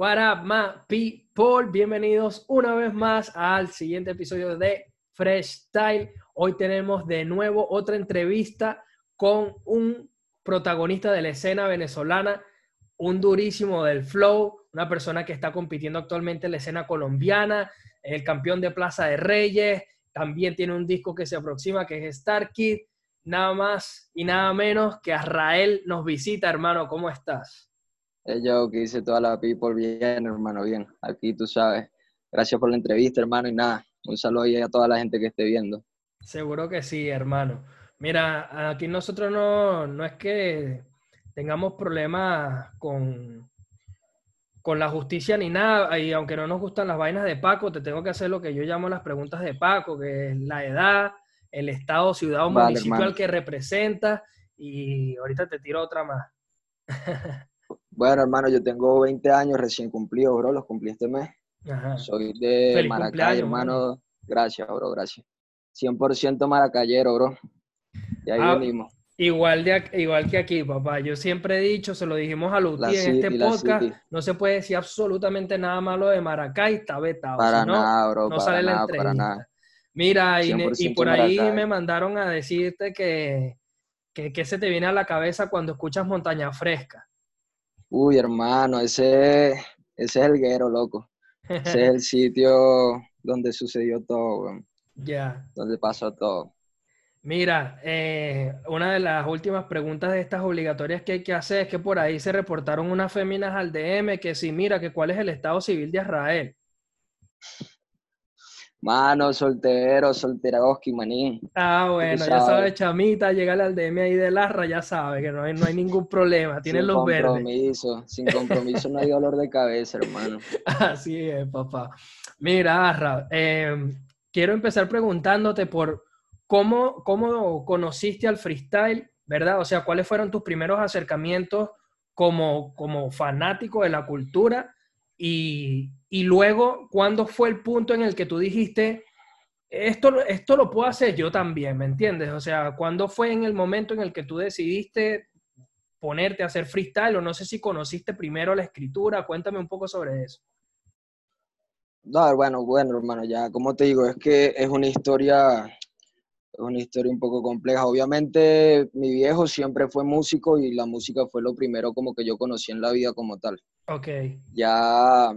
What up, my people? Bienvenidos una vez más al siguiente episodio de Fresh Style. Hoy tenemos de nuevo otra entrevista con un protagonista de la escena venezolana, un durísimo del flow, una persona que está compitiendo actualmente en la escena colombiana, el campeón de Plaza de Reyes, también tiene un disco que se aproxima que es Star Kid, nada más y nada menos que Azrael nos visita, hermano, ¿cómo estás? Yo, que hice toda la people bien, hermano, bien. Aquí tú sabes. Gracias por la entrevista, hermano, y nada, un saludo ahí a toda la gente que esté viendo. Seguro que sí, hermano. Mira, aquí nosotros no, no es que tengamos problemas con, con la justicia ni nada, y aunque no nos gustan las vainas de Paco, te tengo que hacer lo que yo llamo las preguntas de Paco, que es la edad, el estado, ciudad o municipio al que representa, y ahorita te tiro otra más. Bueno, hermano, yo tengo 20 años recién cumplidos, bro, los cumplí este mes. Soy de Maracay, hermano. Gracias, bro, gracias. 100% maracayero, bro. Y ahí ah, venimos. Igual, de, igual que aquí, papá. Yo siempre he dicho, se lo dijimos a Luti en este podcast, no se puede decir absolutamente nada malo de Maracay, está vetado. Para nada, bro. No sale la entrevista. Para nada. Mira, y, por ahí me mandaron a decirte que, que, que, se te viene a la cabeza cuando escuchas Montaña Fresca. Uy, hermano, ese, ese es el guero, loco. Ese es el sitio donde sucedió todo, Ya. Donde pasó todo. Mira, eh, una de las últimas preguntas de estas obligatorias que hay que hacer es que por ahí se reportaron unas féminas al DM que sí, mira, que cuál es el estado civil de Israel. Mano, soltero, solteroski, maní. Ah, bueno, ya sabes, chamita, llega al DM ahí de Larra, ya sabe que no hay, no hay ningún problema, tiene los verdes. Sin compromiso, sin compromiso no hay dolor de cabeza, hermano. Así es, papá. Mira, Arra, em, quiero empezar preguntándote por cómo, cómo conociste al freestyle, ¿verdad? O sea, ¿cuáles fueron tus primeros acercamientos como, como fanático de la cultura? Y, luego, ¿cuándo fue el punto en el que tú dijiste, esto, esto lo puedo hacer yo también, ¿me entiendes? O sea, ¿cuándo fue en el momento en el que tú decidiste ponerte a hacer freestyle? O no sé si conociste primero la escritura, cuéntame un poco sobre eso. No, bueno, bueno, hermano, ya como te digo, es que es una historia es una historia un poco compleja. Obviamente mi viejo siempre fue músico y la música fue lo primero como que yo conocí en la vida como tal. Ok. Ya,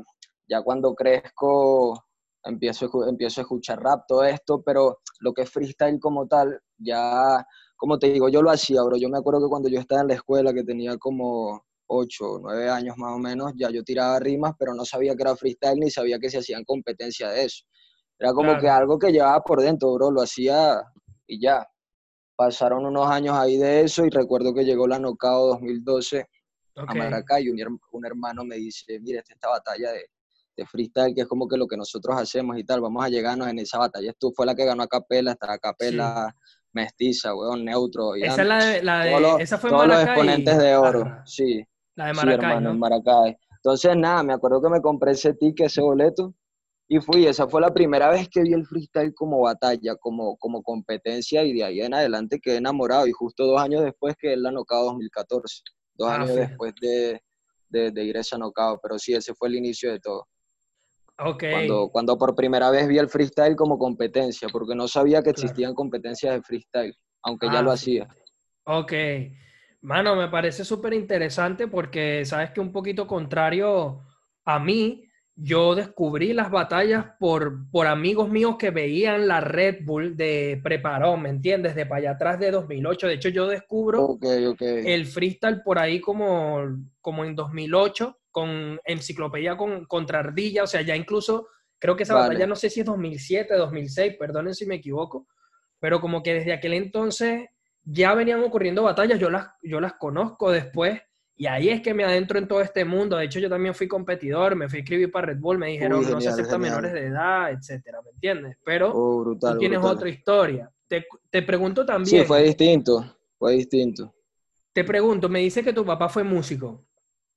ya cuando crezco empiezo, empiezo a escuchar rap, todo esto, pero lo que es freestyle como tal, ya, como te digo, yo lo hacía, bro. Yo me acuerdo que cuando yo estaba en la escuela, que tenía como 8 o 9 años más o menos, ya yo tiraba rimas, pero no sabía que era freestyle ni sabía que se hacían competencia de eso. Era como que algo que llevaba por dentro, bro, lo hacía y ya. Pasaron unos años ahí de eso y recuerdo que llegó la Nocao 2012 a Maracay un, hermano me dice, mire, esta, batalla de, de, freestyle que es como que lo que nosotros hacemos y tal, vamos a llegarnos en esa batalla. Esto fue la que ganó a Capela, esta Capela mestiza, weón, neutro. esa, es la de, la de esa fue todos los exponentes de oro, sí. La de Maracay, sí, Maracay. Entonces, nada, me acuerdo que me compré ese ticket, ese boleto, y fui, esa fue la primera vez que vi el freestyle como batalla, como, como competencia, y de ahí en adelante quedé enamorado. Y justo dos años después que él la nocao 2014, dos ah, años después de, de, ir a esa nocao. Pero sí, ese fue el inicio de todo. Okay. Cuando, cuando por primera vez vi el freestyle como competencia, porque no sabía que existían competencias de freestyle, aunque ya ah, lo hacía. Ok. Mano, me parece súper interesante porque sabes que un poquito contrario a mí, yo descubrí las batallas por, por amigos míos que veían la Red Bull de preparó, ¿me entiendes? De para allá atrás de 2008. De hecho, yo descubro el freestyle por ahí como, como en 2008 con enciclopedia con, contra Ardilla. O sea, ya incluso creo que esa batalla no sé si es 2007, 2006, perdonen si me equivoco. Pero como que desde aquel entonces ya venían ocurriendo batallas, yo las, yo las conozco después y ahí es que me adentro en todo este mundo. De hecho, yo también fui competidor, me fui a escribir para Red Bull, me dijeron no se aceptan menores de edad, etcétera, ¿me entiendes? Pero oh, tú tienes otra historia. Te, te, pregunto también. Sí, fue distinto, fue distinto. Te pregunto, me dice que tu papá fue músico.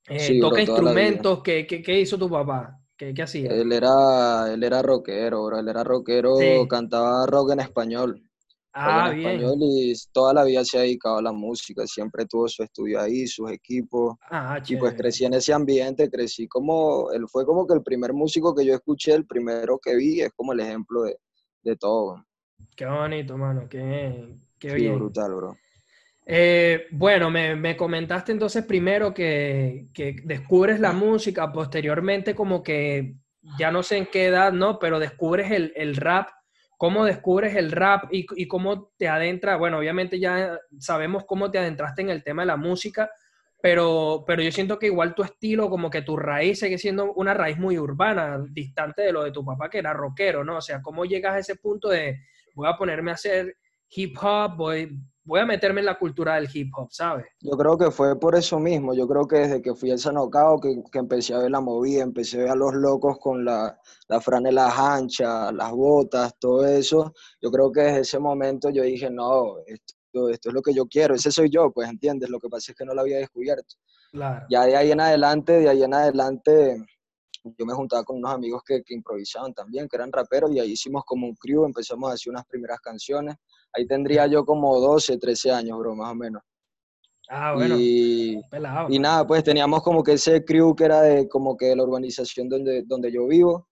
Eh, toca instrumentos, ¿qué, ¿qué, qué, hizo tu papá? ¿Qué, ¿Qué, hacía? Él era, él era rockero, bro. Él era rockero, cantaba rock en español. Ah, en bien. español y toda la vida se ha dedicado a la música, siempre tuvo su estudio ahí, sus equipos. Ah, Y pues crecí en ese ambiente, crecí como, él fue como que el primer músico que yo escuché, el primero que vi, es como el ejemplo de, de todo. Qué bonito, mano. Qué, qué Sí, bien. brutal, bro. Eh, bueno, me, me comentaste entonces primero que, que descubres la música, posteriormente como que ya no sé en qué edad, ¿no? Pero descubres el, el rap. ¿Cómo descubres el rap y, y cómo te adentra? Bueno, obviamente ya sabemos cómo te adentraste en el tema de la música, pero, pero yo siento que igual tu estilo, como que tu raíz sigue siendo una raíz muy urbana, distante de lo de tu papá que era rockero, ¿no? O sea, ¿cómo llegas a ese punto de voy a ponerme a hacer hip hop, voy, voy a meterme en la cultura del hip hop, ¿sabes? Yo creo que fue por eso mismo, yo creo que desde que fui al Sanocao, que, que empecé a ver la movida, empecé a ver a los locos con la, la franela ancha, las botas, todo eso, yo creo que desde ese momento yo dije, no, esto, esto es lo que yo quiero, ese soy yo, pues entiendes, lo que pasa es que no lo había descubierto. Claro. Ya de ahí en adelante, de ahí en adelante, yo me juntaba con unos amigos que, que improvisaban también, que eran raperos, y ahí hicimos como un crew, empezamos a hacer unas primeras canciones. Ahí tendría yo como 12, 13 años, bro, más o menos. Ah, bueno, Y, pelado. y mano. nada, pues teníamos como que ese crew que era de como que de la urbanización donde, donde yo vivo,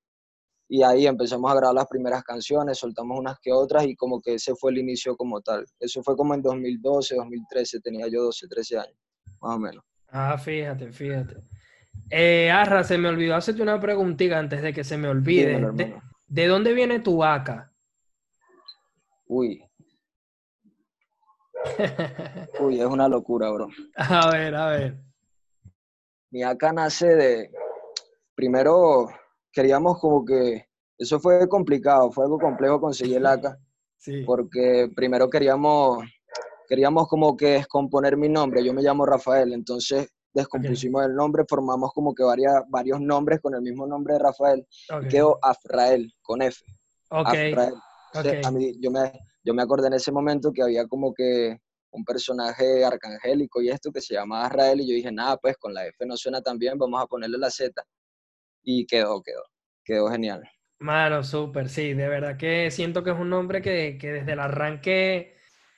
y ahí empezamos a grabar las primeras canciones, soltamos unas que otras, y como que ese fue el inicio como tal. Eso fue como en 2012, 2013, tenía yo 12, 13 años, más o menos. Ah, fíjate, fíjate. Eh, Arra, se me olvidó hacerte una preguntita antes de que se me olvide. Dímelo, ¿De, de dónde viene tu vaca? Uy, uy, es una locura, bro. A ver, a ver. Mi acá nace de, primero queríamos como que, eso fue complicado, fue algo complejo conseguir el acá, Sí. porque primero queríamos, queríamos como que descomponer mi nombre, yo me llamo Rafael, entonces descompusimos el nombre, formamos como que varias, varios nombres con el mismo nombre de Rafael, Ok. y quedó Afrael, con F, Ok, Afrael. Entonces, a mí, yo, me, yo me acordé en ese momento que había como que un personaje arcangélico y esto que se llamaba Israel y yo dije, nada, pues con la F no suena tan bien, vamos a ponerle la Z. Y quedó, quedó, quedó genial. Mano, súper, sí, de verdad que siento que es un nombre que, que desde el arranque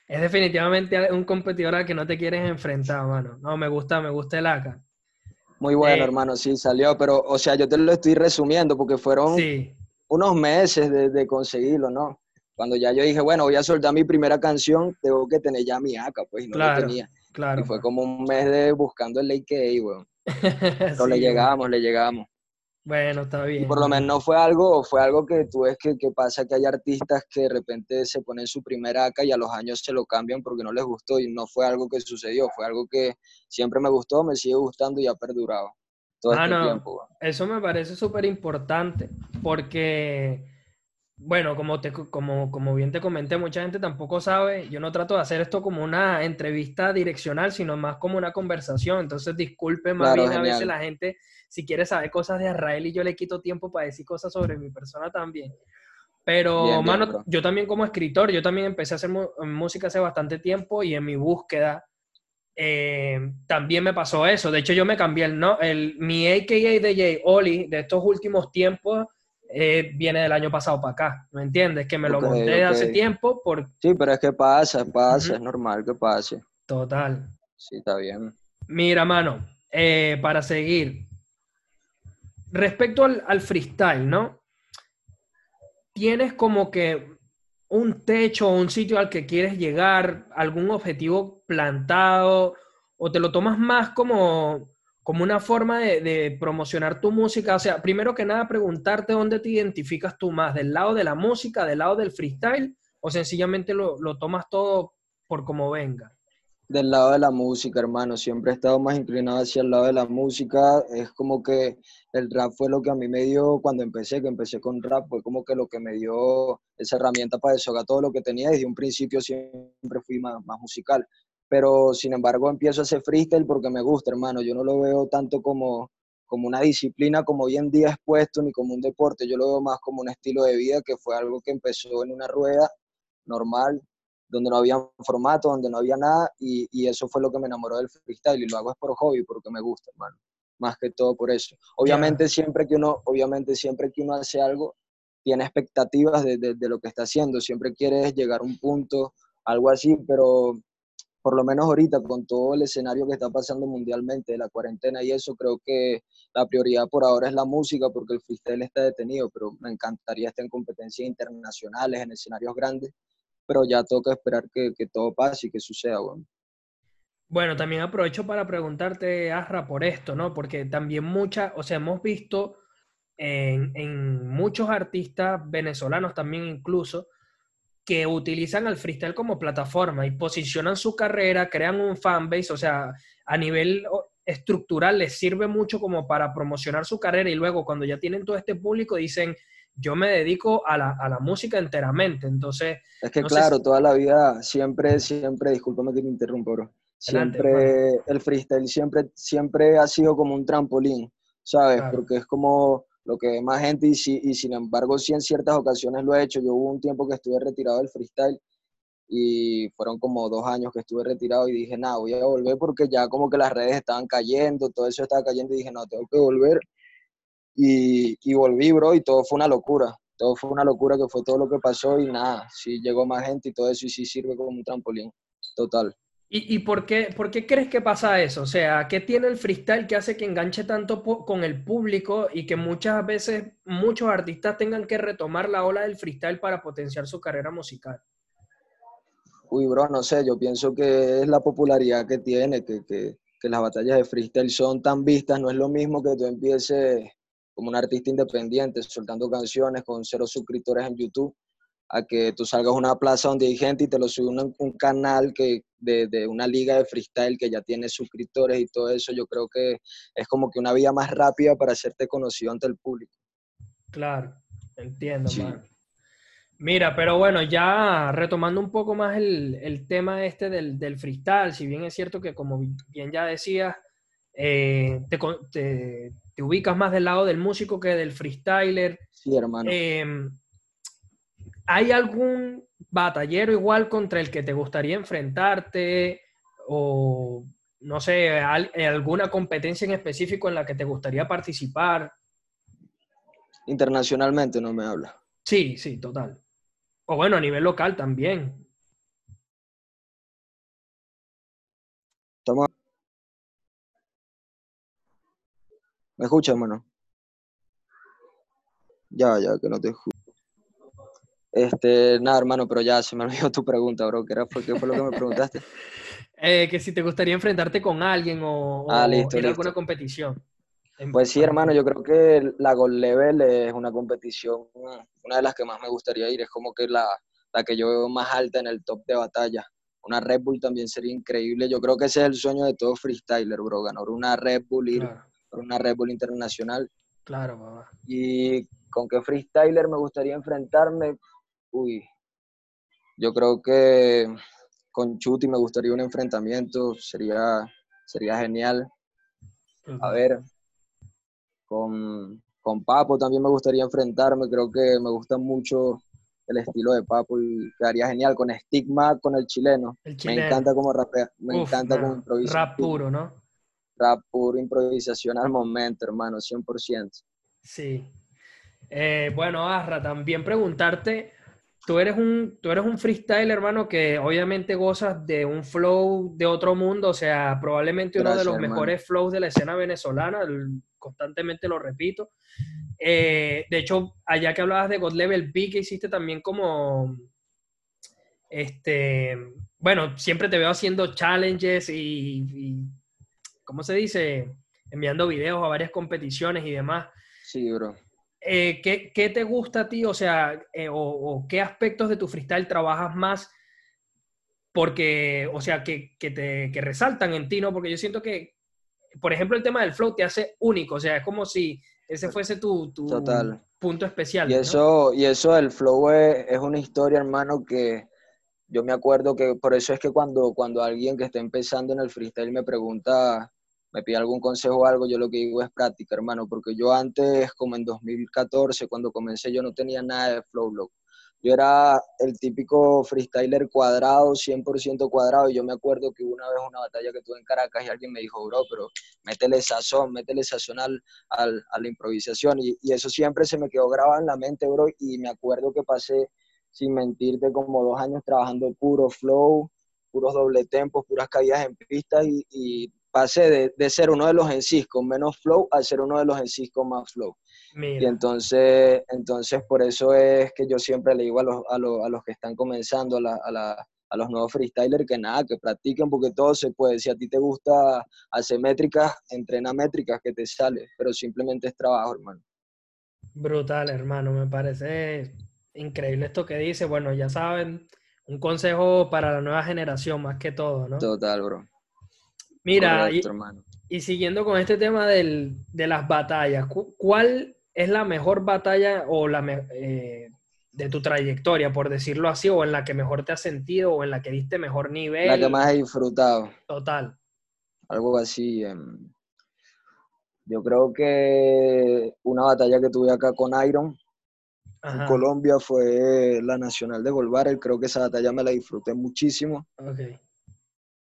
es definitivamente un competidor al que no te quieres enfrentar, mano. No, me gusta, me gusta el AK. Muy bueno, Eh, hermano, sí, salió, pero, o sea, yo te lo estoy resumiendo porque fueron Sí, unos meses de, de conseguirlo, ¿no? Cuando ya yo dije, bueno, voy a soltar mi primera canción, tengo que tener ya mi acá, pues, y no Claro, lo tenía. claro. Y fue como un mes de buscando el AKA, weón. Pero le Sí, llegamos, le llegamos. Bueno, está Y bien. por lo menos no fue algo, fue algo que tú ves que, que pasa que hay artistas que de repente se ponen su primera acá y a los años se lo cambian porque no les gustó y no fue algo que sucedió, fue algo que siempre me gustó, me sigue gustando y ha perdurado todo este Mano, tiempo. weón. Eso me parece súper importante porque, bueno, como, te, como, como bien te comenté, mucha gente tampoco sabe, yo no trato de hacer esto como una entrevista direccional, sino más como una conversación. Entonces, disculpe más Claro, bien a veces la gente, si quiere saber cosas de Israel y yo le quito tiempo para decir cosas sobre mi persona también. Pero, Bien, mano, yo también como escritor, yo también empecé a hacer música hace bastante tiempo y en mi búsqueda eh, también me pasó eso. De hecho, yo me cambié el, no, el mi AKA Jay Oli de estos últimos tiempos eh, viene del año pasado para acá, ¿me entiendes? Que me lo monté hace ok. tiempo por Sí, pero es que pasa, pasa, es normal que pase. total. Sí, está bien. Mira, mano, eh, para seguir. Respecto al, al freestyle, ¿no? Tienes como que un techo o un sitio al que quieres llegar, algún objetivo plantado, o te lo tomas más como, como una forma de, de promocionar tu música. O sea, primero que nada, preguntarte dónde te identificas tú más, del lado de la música, del lado del freestyle, o sencillamente lo, lo tomas todo por como venga. Del lado de la música, hermano, siempre he estado más inclinado hacia el lado de la música. Es como que el rap fue lo que a mí me dio cuando empecé, que empecé con rap, fue como que lo que me dio esa herramienta para desahogar todo lo que tenía. Desde un principio siempre fui más, más musical. Pero sin embargo empiezo a hacer freestyle porque me gusta, hermano. Yo no lo veo tanto como, como una disciplina como hoy en día es puesto, ni como un deporte. Yo lo veo más como un estilo de vida que fue algo que empezó en una rueda normal, donde no había formato, donde no había nada, y, y, eso fue lo que me enamoró del freestyle, y lo hago es por hobby, porque me gusta, hermano, más que todo por eso. Obviamente, yeah. siempre, que uno, obviamente siempre que uno hace algo, tiene expectativas de, de, lo que está haciendo, siempre quiere llegar a un punto, algo así, pero por lo menos ahorita con todo el escenario que está pasando mundialmente, de la cuarentena y eso, creo que la prioridad por ahora es la música porque el freestyle está detenido, pero me encantaría estar en competencias internacionales, en escenarios grandes, pero ya toca esperar que, que todo pase y que suceda. Bueno. bueno, también aprovecho para preguntarte, Asra, por esto, ¿no? Porque también muchas, o sea, hemos visto en, en muchos artistas venezolanos también incluso, que utilizan al freestyle como plataforma y posicionan su carrera, crean un fanbase, o sea, a nivel estructural les sirve mucho como para promocionar su carrera y luego cuando ya tienen todo este público dicen, yo me dedico a la, a la música enteramente, entonces... Es que claro, toda la vida siempre, siempre, discúlpame que te interrumpa, bro. Siempre, el freestyle siempre, siempre ha sido como un trampolín, ¿sabes? Porque es como lo que más gente, y, y sin embargo sí en ciertas ocasiones lo he hecho. Yo hubo un tiempo que estuve retirado del freestyle y fueron como dos años que estuve retirado y dije, nada, voy a volver porque ya como que las redes estaban cayendo, todo eso estaba cayendo y dije, no, tengo que volver. Y, y volví, bro, y todo fue una locura. Todo fue una locura que fue todo lo que pasó y nada, sí llegó más gente y todo eso y sí sirve como un trampolín, total. ¿Y, por, qué, por qué crees que pasa eso? O sea, ¿qué tiene el freestyle que hace que enganche tanto con el público y que muchas veces muchos artistas tengan que retomar la ola del freestyle para potenciar su carrera musical? Uy, bro, no sé, yo pienso que es la popularidad que tiene, que, que, que las batallas de freestyle son tan vistas, no es lo mismo que tú empieces como un artista independiente, soltando canciones con cero suscriptores en YouTube, a que tú salgas a una plaza donde hay gente y te lo sube un, un canal que de, de, una liga de freestyle que ya tiene suscriptores y todo eso, yo creo que es como que una vía más rápida para hacerte conocido ante el público. Claro, entiendo, Mira, pero bueno, ya retomando un poco más el, el tema este del, del, freestyle, si bien es cierto que como bien ya decías, eh, te, te, te, ubicas más del lado del músico que del freestyler. Sí, hermano. Eh, ¿Hay algún batallero igual contra el que te gustaría enfrentarte? O, no sé, alguna competencia en específico en la que te gustaría participar? Internacionalmente no me habla. Sí, sí, total. O bueno, a nivel local también. ¿Me escuchas, hermano? Ya, ya, que no te escucho. Este, nada, hermano, pero ya se me olvidó tu pregunta, bro. ¿Qué, era, qué fue lo que me preguntaste? eh, que si te gustaría enfrentarte con alguien o, ah, listo, ir a alguna competición. Pues sí, hermano, yo creo que la Gold Level es una competición, una de las que más me gustaría ir. Es como que la, la que yo veo más alta en el top de batalla. Una Red Bull también sería increíble. Yo creo que ese es el sueño de todo freestyler, bro. Ganar una Red Bull, ir por una Red Bull internacional. Claro, papá. Y con qué freestyler me gustaría enfrentarme, Uy, yo creo que con Chuti me gustaría un enfrentamiento, sería, sería genial. A ver, con, con Papo también me gustaría enfrentarme, creo que me gusta mucho el estilo de Papo y quedaría genial con Stigma, con el chileno. Me encanta como rapea, me encanta como improvisa. Rap puro, ¿no? Rap puro, improvisación al momento, hermano, 100%. Sí. Eh, bueno, Arra, también preguntarte, tú eres un, tú eres un freestyle, hermano, que obviamente gozas de un flow de otro mundo, o sea, probablemente uno de los mejores flows de la escena venezolana, constantemente lo repito. Eh, de hecho, allá que hablabas de God Level B, que hiciste también como, este, bueno, siempre te veo haciendo challenges y, y ¿cómo se dice? Enviando videos a varias competiciones y demás. Sí, bro. Eh, ¿qué, te gusta a ti? O sea, eh, o, qué aspectos de tu freestyle trabajas más porque, o sea, que, te que resaltan en ti, ¿no? Porque yo siento que, por ejemplo, el tema del flow te hace único, o sea, es como si ese fuese tu, tu punto especial. Y eso, y eso del flow es, es, una historia, hermano, que yo me acuerdo que por eso es que cuando, cuando alguien que está empezando en el freestyle me pregunta me pide algún consejo o algo, yo lo que digo es práctica, hermano, porque yo antes, como en 2014, cuando comencé, yo no tenía nada de flow, yo era el típico freestyler cuadrado, 100% cuadrado, y yo me acuerdo que una vez una batalla que tuve en Caracas y alguien me dijo, bro, pero métele sazón, métele sazón al, a la improvisación, y, y, eso siempre se me quedó grabado en la mente, bro, y me acuerdo que pasé, sin mentirte, como dos años trabajando puro flow, puros doble tempos, puras caídas en pista, y, y pasé de, de, ser uno de los en con menos flow a ser uno de los en con más flow. Y entonces, entonces, por eso es que yo siempre le digo a los, a los, a los que están comenzando, a, la, a, la, a, los nuevos freestylers, que nada, que practiquen porque todo se puede. Si a ti te gusta hacer métricas, entrena métricas que te sale, pero simplemente es trabajo, hermano. Brutal, hermano, me parece increíble esto que dice. Bueno, ya saben, un consejo para la nueva generación más que todo, ¿no? Total, bro. Mira, y, y, siguiendo con este tema del, de las batallas, ¿cuál es la mejor batalla o la eh, de tu trayectoria, por decirlo así, o en la que mejor te has sentido o en la que diste mejor nivel? La que más he disfrutado. Total. Algo así. Em, yo creo que una batalla que tuve acá con Iron en Colombia fue la Nacional de Golbar. Creo que esa batalla me la disfruté muchísimo. Okay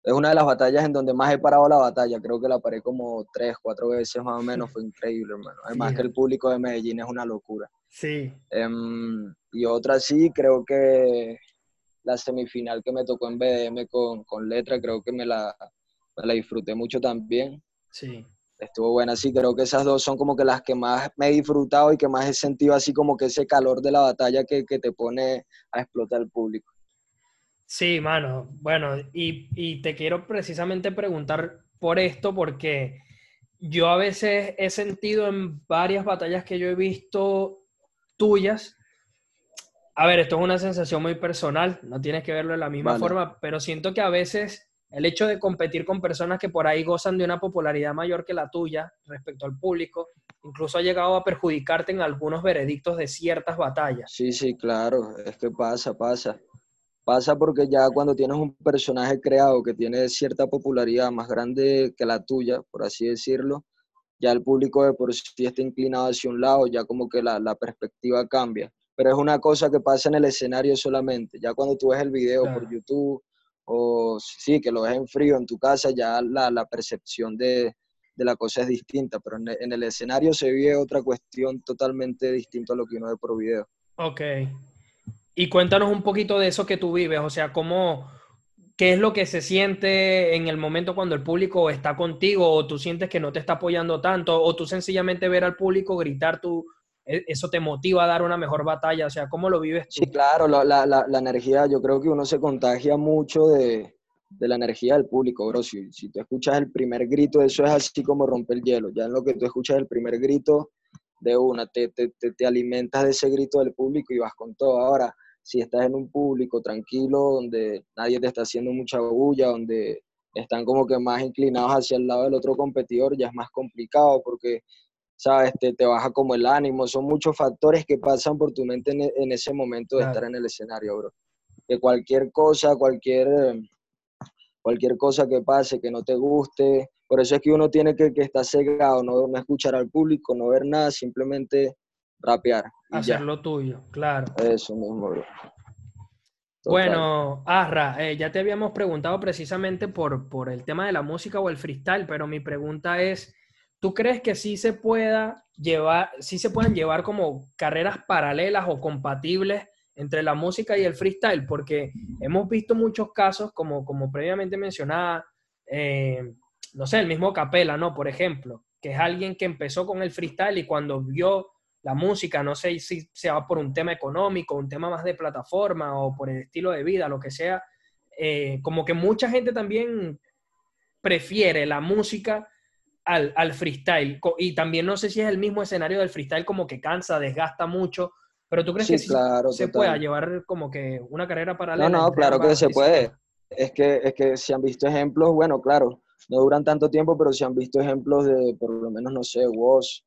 es una de las batallas en donde más he parado la batalla. Creo que la paré como tres, cuatro veces más o menos. Fue increíble, hermano. Además que el público de Medellín es una locura. Sí. Em, y otra sí, creo que la semifinal que me tocó en BDM con, con Letra, creo que me la, la disfruté mucho también. Sí. Estuvo buena, sí, creo que esas dos son como que las que más me he disfrutado y que más he sentido así como que ese calor de la batalla que, que te pone a explotar el público. Sí, mano. Bueno, y, te quiero precisamente preguntar por esto, porque yo a veces he sentido en varias batallas que yo he visto tuyas. A ver, esto es una sensación muy personal, no tienes que verlo de la misma forma, pero siento que a veces el hecho de competir con personas que por ahí gozan de una popularidad mayor que la tuya respecto al público, incluso ha llegado a perjudicarte en algunos veredictos de ciertas batallas. Sí, sí, claro, es que pasa, pasa. Pasa porque ya cuando tienes un personaje creado que tiene cierta popularidad más grande que la tuya, por así decirlo, ya el público de por sí está inclinado hacia un lado, ya como que la, perspectiva cambia. Pero es una cosa que pasa en el escenario solamente. Ya cuando tú ves el video por YouTube o sí, que lo ves en frío en tu casa, ya la, percepción de, la cosa es distinta. Pero en, en el escenario se vive otra cuestión totalmente distinta a lo que uno ve por video. Ok. Y cuéntanos un poquito de eso que tú vives, o sea, cómo, qué es lo que se siente en el momento cuando el público está contigo o tú sientes que no te está apoyando tanto o tú sencillamente ver al público gritar, tú, e, eso te motiva a dar una mejor batalla, o sea, ¿cómo lo vives tú? Sí, claro, la, la, la, energía, yo creo que uno se contagia mucho de, de la energía del público, bro. Si, si tú escuchas el primer grito, eso es así como romper el hielo. Ya en lo que tú escuchas el primer grito, de una, te, te, te, te alimentas de ese grito del público y vas con todo. Ahora, si estás en un público tranquilo, donde nadie te está haciendo mucha bulla, donde están como que más inclinados hacia el lado del otro competidor, ya es más complicado porque, sabes, te, te baja como el ánimo. Son muchos factores que pasan por tu mente en, ese momento de estar en el escenario, bro. Que cualquier cosa, cualquier, cualquier cosa que pase, que no te guste, por eso es que uno tiene que, que estar cegado, no, no escuchar al público, no ver nada, simplemente rapear. Hacer lo tuyo, claro. Eso mismo, bro. Bueno, Arra, eh, ya te habíamos preguntado precisamente por, por el tema de la música o el freestyle, pero mi pregunta es, ¿tú crees que sí se pueda llevar, sí se puedan llevar como carreras paralelas o compatibles entre la música y el freestyle? Porque hemos visto muchos casos, como, como previamente mencionaba, eh, no sé, el mismo Capela, ¿no? Por ejemplo, que es alguien que empezó con el freestyle y cuando vio la música, no sé si se va por un tema económico, un tema más de plataforma o por el estilo de vida, lo que sea, eh, como que mucha gente también prefiere la música al, al, freestyle. Y también no sé si es el mismo escenario del freestyle, como que cansa, desgasta mucho. Pero tú crees que se pueda llevar como que una carrera paralela. No, no, claro que se puede. Es que, es que se han visto ejemplos, bueno, claro, no duran tanto tiempo, pero se han visto ejemplos de, por lo menos, no sé, Woz,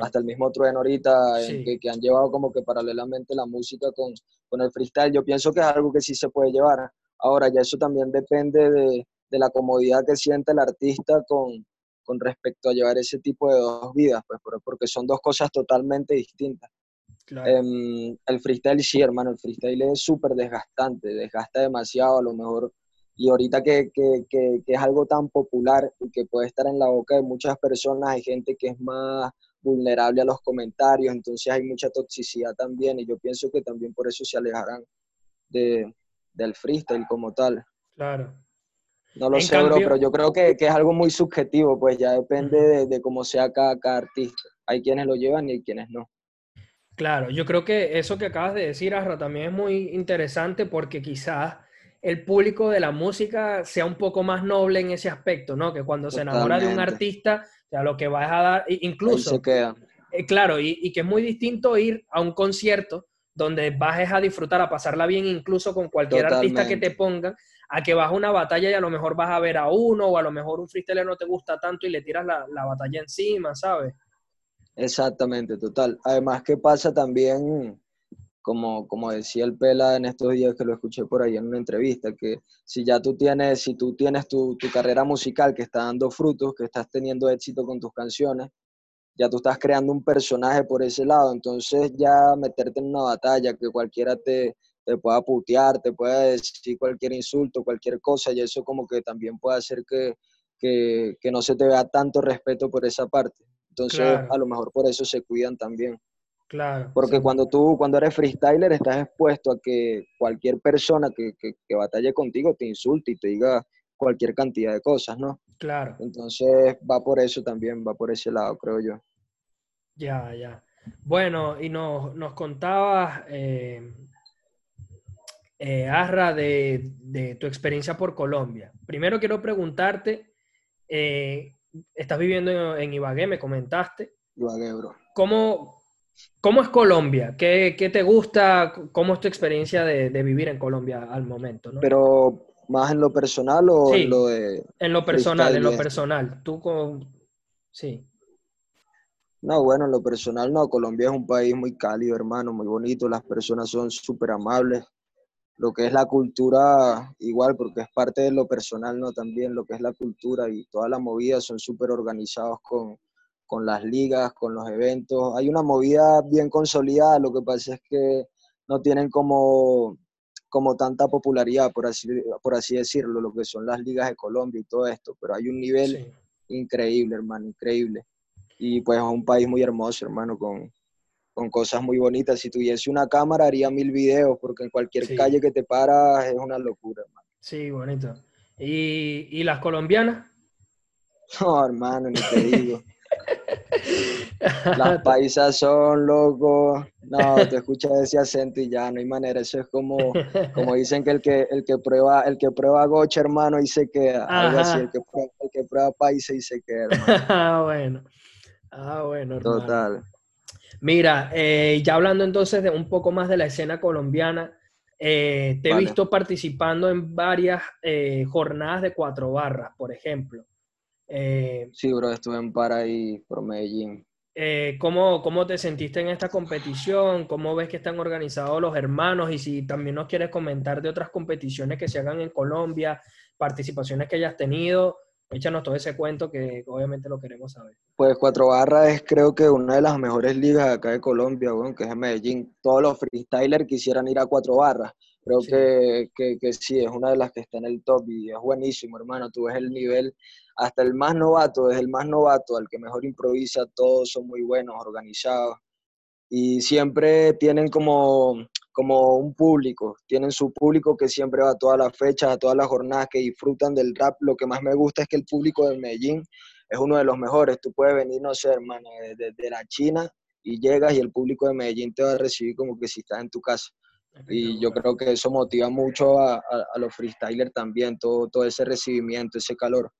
hasta el mismo Trueno ahorita, que, que, han llevado como que paralelamente la música con, con, el freestyle. Yo pienso que es algo que sí se puede llevar. Ahora, ya eso también depende de, de la comodidad que siente el artista con, con respecto a llevar ese tipo de dos vidas, pues, porque son dos cosas totalmente distintas. Em, el freestyle sí, hermano, el freestyle es súper desgastante, desgasta demasiado a lo mejor. Y ahorita que, que, que, que, es algo tan popular y que puede estar en la boca de muchas personas, hay gente que es más vulnerable a los comentarios, entonces hay mucha toxicidad también y yo pienso que también por eso se alejarán de, del freestyle como tal. Claro. No lo sé, bro, pero yo creo que, que, es algo muy subjetivo, pues ya depende de, de cómo sea cada, cada artista. Hay quienes lo llevan y hay quienes no. Claro, yo creo que eso que acabas de decir, Arra, también es muy interesante porque quizás el público de la música sea un poco más noble en ese aspecto, ¿no? Que cuando se enamora de un artista, o sea, lo que vas a dar, incluso... Eh, claro, y, y, que es muy distinto ir a un concierto donde vas a disfrutar, a pasarla bien incluso con cualquier artista que te pongan, a que vas a una batalla y a lo mejor vas a ver a uno o a lo mejor un freestyler no te gusta tanto y le tiras la, la batalla encima, ¿sabes? Exactamente, total. Además que pasa también, como, como decía el Pela en estos días que lo escuché por ahí en una entrevista, que si ya tú tienes, si tú tienes tu, tu carrera musical que está dando frutos, que estás teniendo éxito con tus canciones, ya tú estás creando un personaje por ese lado, entonces ya meterte en una batalla que cualquiera te, te pueda putear, te pueda decir cualquier insulto, cualquier cosa, y eso como que también puede hacer que, que, que no se te vea tanto respeto por esa parte. Entonces, a lo mejor por eso se cuidan también. Claro. Porque cuando tú, cuando eres freestyler, estás expuesto a que cualquier persona que, que, que, batalle contigo te insulte y te diga cualquier cantidad de cosas, ¿no? Claro. Entonces, va por eso también, va por ese lado, creo yo. Ya, ya. Bueno, y nos, nos contabas, eh, eh, Arra, de, de, tu experiencia por Colombia. Primero quiero preguntarte, eh, estás viviendo en Ibagué, me comentaste. Ibagué, bro. ¿Cómo, cómo es Colombia? ¿Qué, ¿Qué, te gusta? ¿Cómo es tu experiencia de, de vivir en Colombia al momento? ¿no? Pero más en lo personal o sí, en lo de... En lo personal, en lo personal. Tú con... Sí. No, bueno, en lo personal no. Colombia es un país muy cálido, hermano, muy bonito. Las personas son súper amables lo que es la cultura igual, porque es parte de lo personal, ¿no? También lo que es la cultura y toda la movida son súper organizados con, con las ligas, con los eventos. Hay una movida bien consolidada, lo que pasa es que no tienen como, como tanta popularidad, por así, por así decirlo, lo que son las ligas de Colombia y todo esto, pero hay un nivel sí. increíble, hermano, increíble. Y pues es un país muy hermoso, hermano, con, con cosas muy bonitas. Si tuviese una cámara haría mil videos, porque en cualquier sí. calle que te paras es una locura, hermano. Sí, bonito. ¿Y, ¿Y, las colombianas? No, hermano, ni te digo. las paisas son locos. No, te escuchas ese acento y ya no hay manera. Eso es como, como dicen que el que, el que prueba, el que prueba gocha, hermano, y se queda. Ajá. Algo así, el que prueba, el que prueba paisa y se queda, hermano. ah, bueno. Ah, bueno, hermano. Total. Mira, eh, ya hablando entonces de un poco más de la escena colombiana, eh, te he vale. visto participando en varias eh, jornadas de cuatro barras, por ejemplo. Eh, sí, bro, estuve en Para y por Medellín. ¿cómo, ¿Cómo te sentiste en esta competición? ¿Cómo ves que están organizados los hermanos? Y si también nos quieres comentar de otras competiciones que se hagan en Colombia, participaciones que hayas tenido, échanos todo ese cuento que obviamente lo queremos saber. Pues Cuatro Barras es creo que una de las mejores ligas acá de Colombia, bueno, que es en Medellín. Todos los freestylers quisieran ir a Cuatro Barras. Creo sí. Que, que, que, sí, es una de las que está en el top y es buenísimo, hermano. Tú ves el nivel, hasta el más novato, desde el más novato al que mejor improvisa, todos son muy buenos, organizados. Y siempre tienen como, como un público, tienen su público que siempre va a todas las fechas, a todas las jornadas, que disfrutan del rap. Lo que más me gusta es que el público de Medellín es uno de los mejores. Tú puedes venir, no sé, hermano, desde de la China y llegas y el público de Medellín te va a recibir como que si estás en tu casa. Y yo creo que eso motiva mucho a, a, a los freestylers también, todo, todo ese recibimiento, ese calor.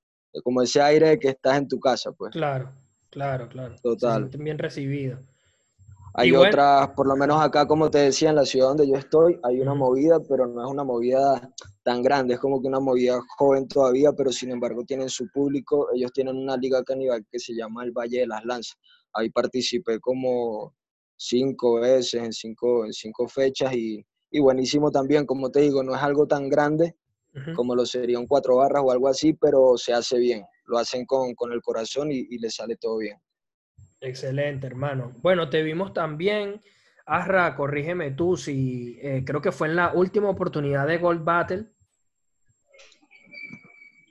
Como ese aire de que estás en tu casa, pues. Claro, claro, claro. Total. Se bien recibido. Hay otras, por lo menos acá, como te decía, en la ciudad donde yo estoy, hay una movida, pero no es una movida tan grande, es como que una movida joven todavía, pero sin embargo tienen su público. Ellos tienen una liga caníbal que se llama el Valle de las Lanzas. Ahí participé como cinco veces, en cinco, en cinco fechas, y, y buenísimo también, como te digo, no es algo tan grande uh -huh. como lo sería un cuatro barras o algo así, pero se hace bien, lo hacen con, con el corazón y, y les sale todo bien. Excelente, hermano. Bueno, te vimos también Asra, corrígeme tú, si eh, creo que fue en la última oportunidad de Gold Battle.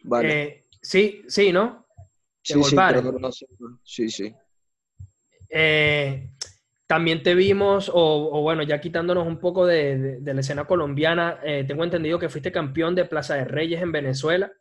Vale. Eh, sí, sí, ¿no? De sí, Gold sí, no. Sí, sí. Eh, también te vimos, o, o bueno, ya quitándonos un poco de, de- de la escena colombiana, eh, tengo entendido que fuiste campeón de Plaza de Reyes en Venezuela.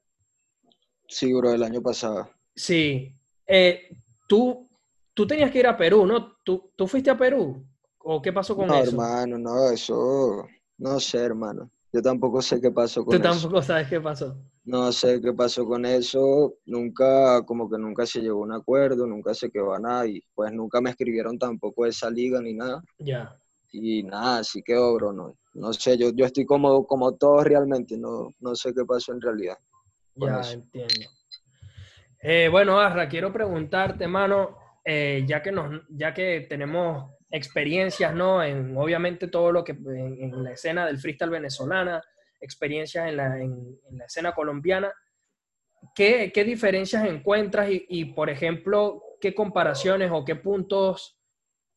Sí, bro, el año pasado. Sí. Eh, tú, tú tenías que ir a Perú, ¿no? ¿Tú, tú fuiste a Perú? ¿O qué pasó con No, eso? hermano, no, eso. No sé, hermano. Yo tampoco sé qué pasó con Tú eso. tampoco sabes qué pasó. No sé qué pasó con eso, nunca, como que nunca se llegó a un acuerdo, nunca se quedó a nada y pues nunca me escribieron tampoco esa liga ni nada Ya. y nada, así quedó, bro, no, no sé, yo, yo estoy como, como todos realmente, no, no sé qué pasó en realidad. Ya eso. entiendo. Eh, bueno, Arra, quiero preguntarte, mano, eh, ya que nos, ya que tenemos experiencias, ¿no? En obviamente todo lo que en, en la escena del freestyle venezolana, experiencias en la, en- en la escena colombiana, ¿qué, qué diferencias encuentras y, y, por ejemplo, qué comparaciones o qué puntos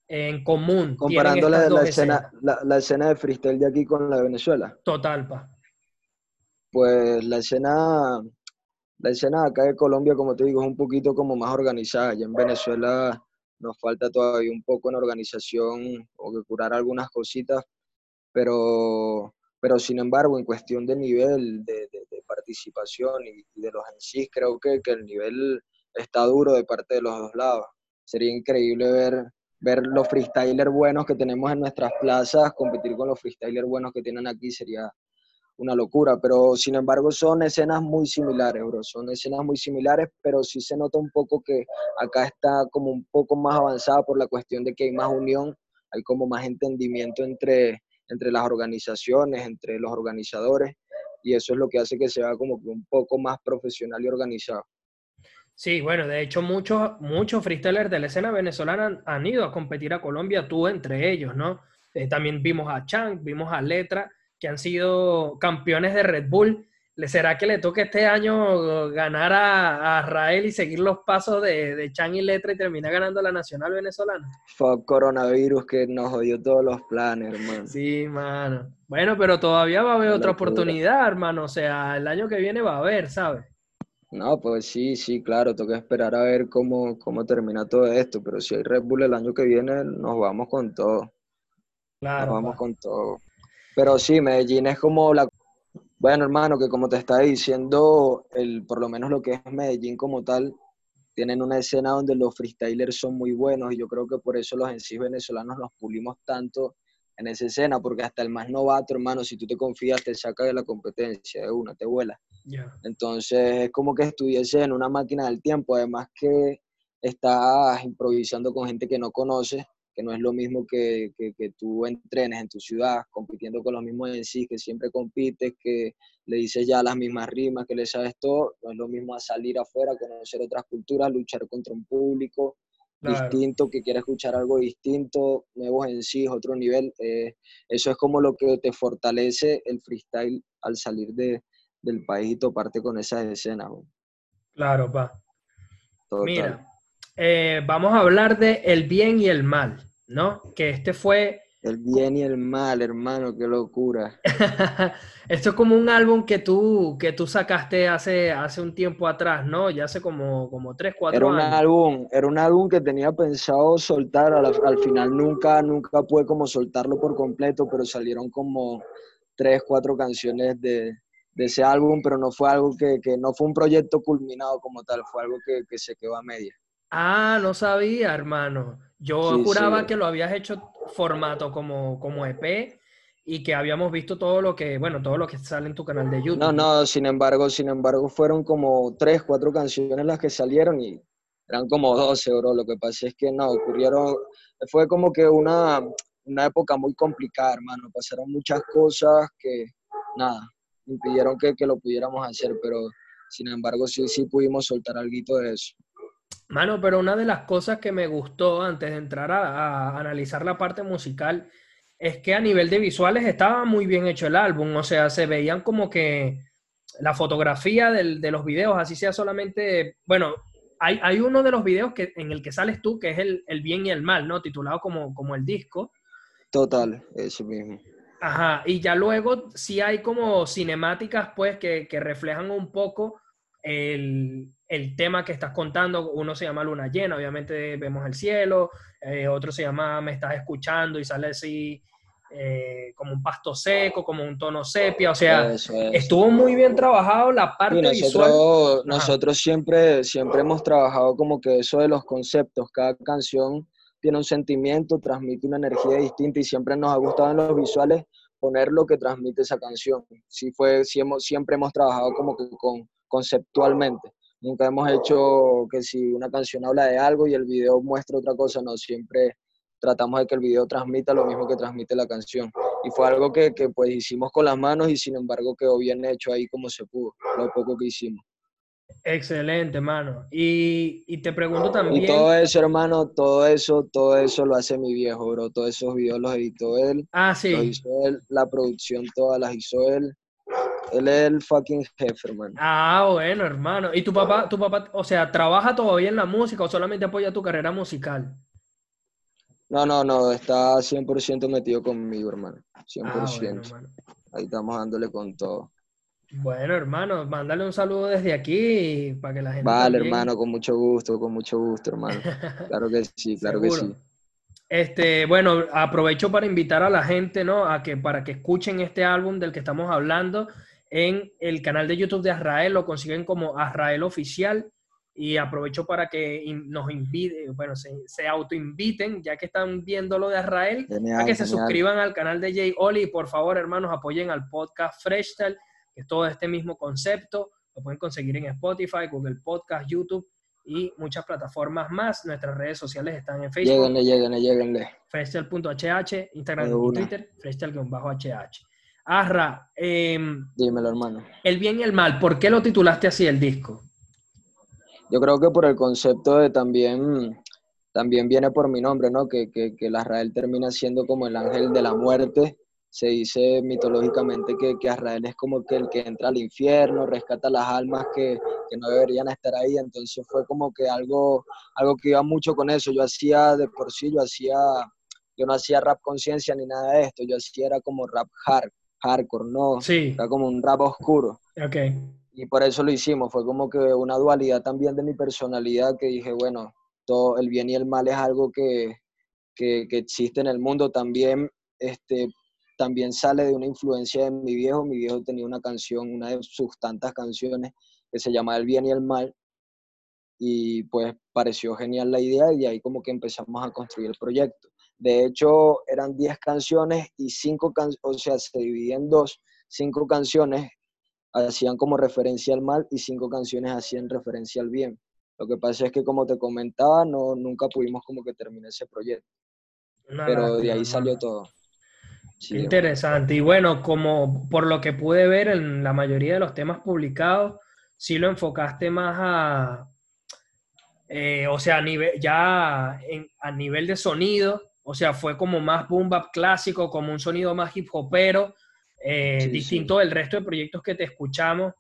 en común Comparando la, la escena, la, la escena de freestyle de aquí con la de Venezuela, Total, pa. pues la escena, la escena acá de Colombia, como te digo, es un poquito como más organizada, ya en Venezuela nos falta todavía un poco en organización o que curar algunas cositas, pero, pero sin embargo, en cuestión de nivel de, de- de participación y, y de los MCs, creo que, que el nivel está duro de parte de los dos lados. Sería increíble ver, ver los freestylers buenos que tenemos en nuestras plazas, competir con los freestylers buenos que tienen aquí sería una locura, pero sin embargo son escenas muy similares, bro, son escenas muy similares, pero sí se nota un poco que acá está como un poco más avanzada por la cuestión de que hay más unión, hay como más entendimiento entre, entre las organizaciones, entre los organizadores, y eso es lo que hace que sea como que un poco más profesional y organizado. Sí, bueno, de hecho muchos, muchos freestylers de la escena venezolana han, ido a competir a Colombia, tú entre ellos, ¿no? Eh, también vimos a Chang, vimos a Letra, que han sido campeones de Red Bull. ¿Le será que le toque este año ganar a, a Rael y seguir los pasos de, de Chang y Letra y terminar ganando la nacional venezolana? Fuck coronavirus que nos jodió todos los planes, hermano. Sí, mano. Bueno, pero todavía va a haber otra locura. oportunidad, hermano. O sea, el año que viene va a haber, ¿sabes? No, pues sí, sí, claro, toca esperar a ver cómo, cómo termina todo esto, pero si hay Red Bull el año que viene, nos vamos con todo. Nos Claro. vamos pa. con todo. Pero sí, Medellín es como la... Bueno, hermano, que como te estaba diciendo, el, por lo menos lo que es Medellín como tal, tienen una escena donde los freestylers son muy buenos y yo creo que por eso los en sí venezolanos nos pulimos tanto en esa escena, porque hasta el más novato, hermano, si tú te confías, te saca de la competencia de una, te vuela. Entonces es como que estuviese en una máquina del tiempo, además que estás improvisando con gente que no conoces, que no es lo mismo que, que, que tú entrenes en tu ciudad, compitiendo con los mismos en sí, que siempre compites, que le dices ya las mismas rimas, que le sabes todo, no es lo mismo a salir afuera, conocer otras culturas, luchar contra un público Claro. distinto, que quiere escuchar algo distinto, nuevos en sí, otro nivel. eh, eso es como lo que te fortalece el freestyle al salir de, del país y toparte con esas escenas. bro. Claro, pa. Total. Mira, eh, vamos a hablar de el bien y el mal, ¿no? Que este fue, El bien y el mal, hermano, qué locura. esto es como un álbum que tú, que tú sacaste hace, hace un tiempo atrás, ¿no? Ya hace como, como tres, Era cuatro un años. álbum, era un álbum que tenía pensado soltar, al, al final nunca, nunca pude como soltarlo por completo, pero salieron como tres, cuatro canciones de, de ese álbum, pero no fue algo que, que no fue un proyecto culminado como tal, fue algo que, que se quedó a media. Ah, no sabía, hermano. Yo Sí, juraba sí. que lo habías hecho formato como, como EP y que habíamos visto todo lo que, bueno, todo lo que sale en tu canal de YouTube. No, no, sin embargo, sin embargo, fueron como tres, cuatro canciones las que salieron y eran como 12, bro. Lo que pasa es que no, ocurrieron, fue como que una, una época muy complicada, hermano. Pasaron muchas cosas que, nada, impidieron que, que lo pudiéramos hacer, pero sin embargo, sí, sí pudimos soltar algo de eso. Mano, pero una de las cosas que me gustó antes de entrar a, a analizar la parte musical es que a nivel de visuales estaba muy bien hecho el álbum, o sea, se veían como que la fotografía del- de los videos, así sea solamente, bueno, hay, hay uno de los videos que, en el que sales tú, que es el, el bien y el mal, ¿no? Titulado como, como el disco, Total, eso mismo. Ajá, y ya luego sí hay como cinemáticas, pues, que, que reflejan un poco el, el, tema que estás contando. Uno se llama Luna Llena, obviamente vemos el cielo, eh, otro se llama Me estás escuchando y sale así eh, como un pasto seco, como un tono sepia, o sea, estuvo muy bien trabajado la parte nosotros, visual. Nosotros siempre, siempre hemos trabajado como que eso de los conceptos, cada canción tiene un sentimiento, transmite una energía distinta y siempre nos ha gustado en los visuales poner lo que transmite esa canción. Sí fue, siempre hemos trabajado como que con, conceptualmente. Nunca hemos hecho que si una canción habla de algo y el video muestra otra cosa, no, siempre tratamos de que el video transmita lo mismo que transmite la canción. Y fue algo que, que, pues hicimos con las manos y sin embargo quedó bien hecho ahí como se pudo, lo poco que hicimos. Excelente, hermano. Y, y, te pregunto también... Y todo eso, hermano, todo eso, todo eso lo hace mi viejo, bro. Todos esos videos los editó él. Ah, sí. Los hizo él, la producción todas las hizo él. Él es el fucking jefe, hermano. Ah, bueno, hermano. ¿Y tu papá, tu papá, o sea, trabaja todavía en la música o solamente apoya tu carrera musical? No, no, no, está 100% metido conmigo, hermano. 100%. Ah, Ahí estamos dándole con todo. Bueno, hermano, mándale un saludo desde aquí para que la gente. Vale, hermano, con mucho gusto, con mucho gusto, hermano. Claro que sí, claro que sí. Este, bueno, aprovecho para invitar a la gente, ¿no? A que para que escuchen este álbum del que estamos hablando en el canal de YouTube de Azrael, lo consiguen como Azrael Oficial y aprovecho para que nos inviten, bueno, se, autoinviten, ya que están viendo lo de Israel, a que se suscriban al canal de Jay Oli y por favor, hermanos, apoyen al podcast Freshtal, que es todo este mismo concepto. Lo pueden conseguir en Spotify, Google Podcast, YouTube y muchas plataformas más. Nuestras redes sociales están en Facebook. Lléguenle, lléguenle, lléguenle. Freshtal.hh, Instagram y Twitter, Freshtal-hh. Arra, em, dímelo, hermano. El bien y el mal, ¿por qué lo titulaste así el disco? Yo creo que por el concepto de también, también viene por mi nombre, ¿no? Que, que, que el Azrael termina siendo como el ángel de la muerte. Se dice mitológicamente que, que Azrael es como que el que entra al infierno, rescata las almas que, que, no deberían estar ahí. Entonces fue como que algo, algo que iba mucho con eso. Yo hacía de por sí, yo hacía, yo no hacía rap conciencia ni nada de esto. Yo hacía era como rap hard, hardcore, ¿no? Sí. Era como un rap oscuro. Okay y por eso lo hicimos. Fue como que una dualidad también de mi personalidad que dije, bueno, todo el bien y el mal es algo que, que, que existe en el mundo. También, este, también sale de una influencia de mi viejo. Mi viejo tenía una canción, una de sus tantas canciones, que se llama El bien y el mal. Y pues pareció genial la idea y ahí como que empezamos a construir el proyecto. De hecho, eran 10 canciones y 5 canciones, o sea, se dividían en dos, 5 canciones hacían como referencia al mal y cinco canciones hacían referencia al bien. Lo que pasa es que, como te comentaba, no, nunca pudimos como que terminar ese proyecto. Pero de ahí salió todo. interesante. Y bueno, como por lo que pude ver en la mayoría de los temas publicados, sí lo enfocaste más a, eh, o sea, a nivel, ya a nivel de sonido, o sea, fue como más boom bap clásico, como un sonido más hip hopero, eh, distinto del resto de proyectos que te escuchamos,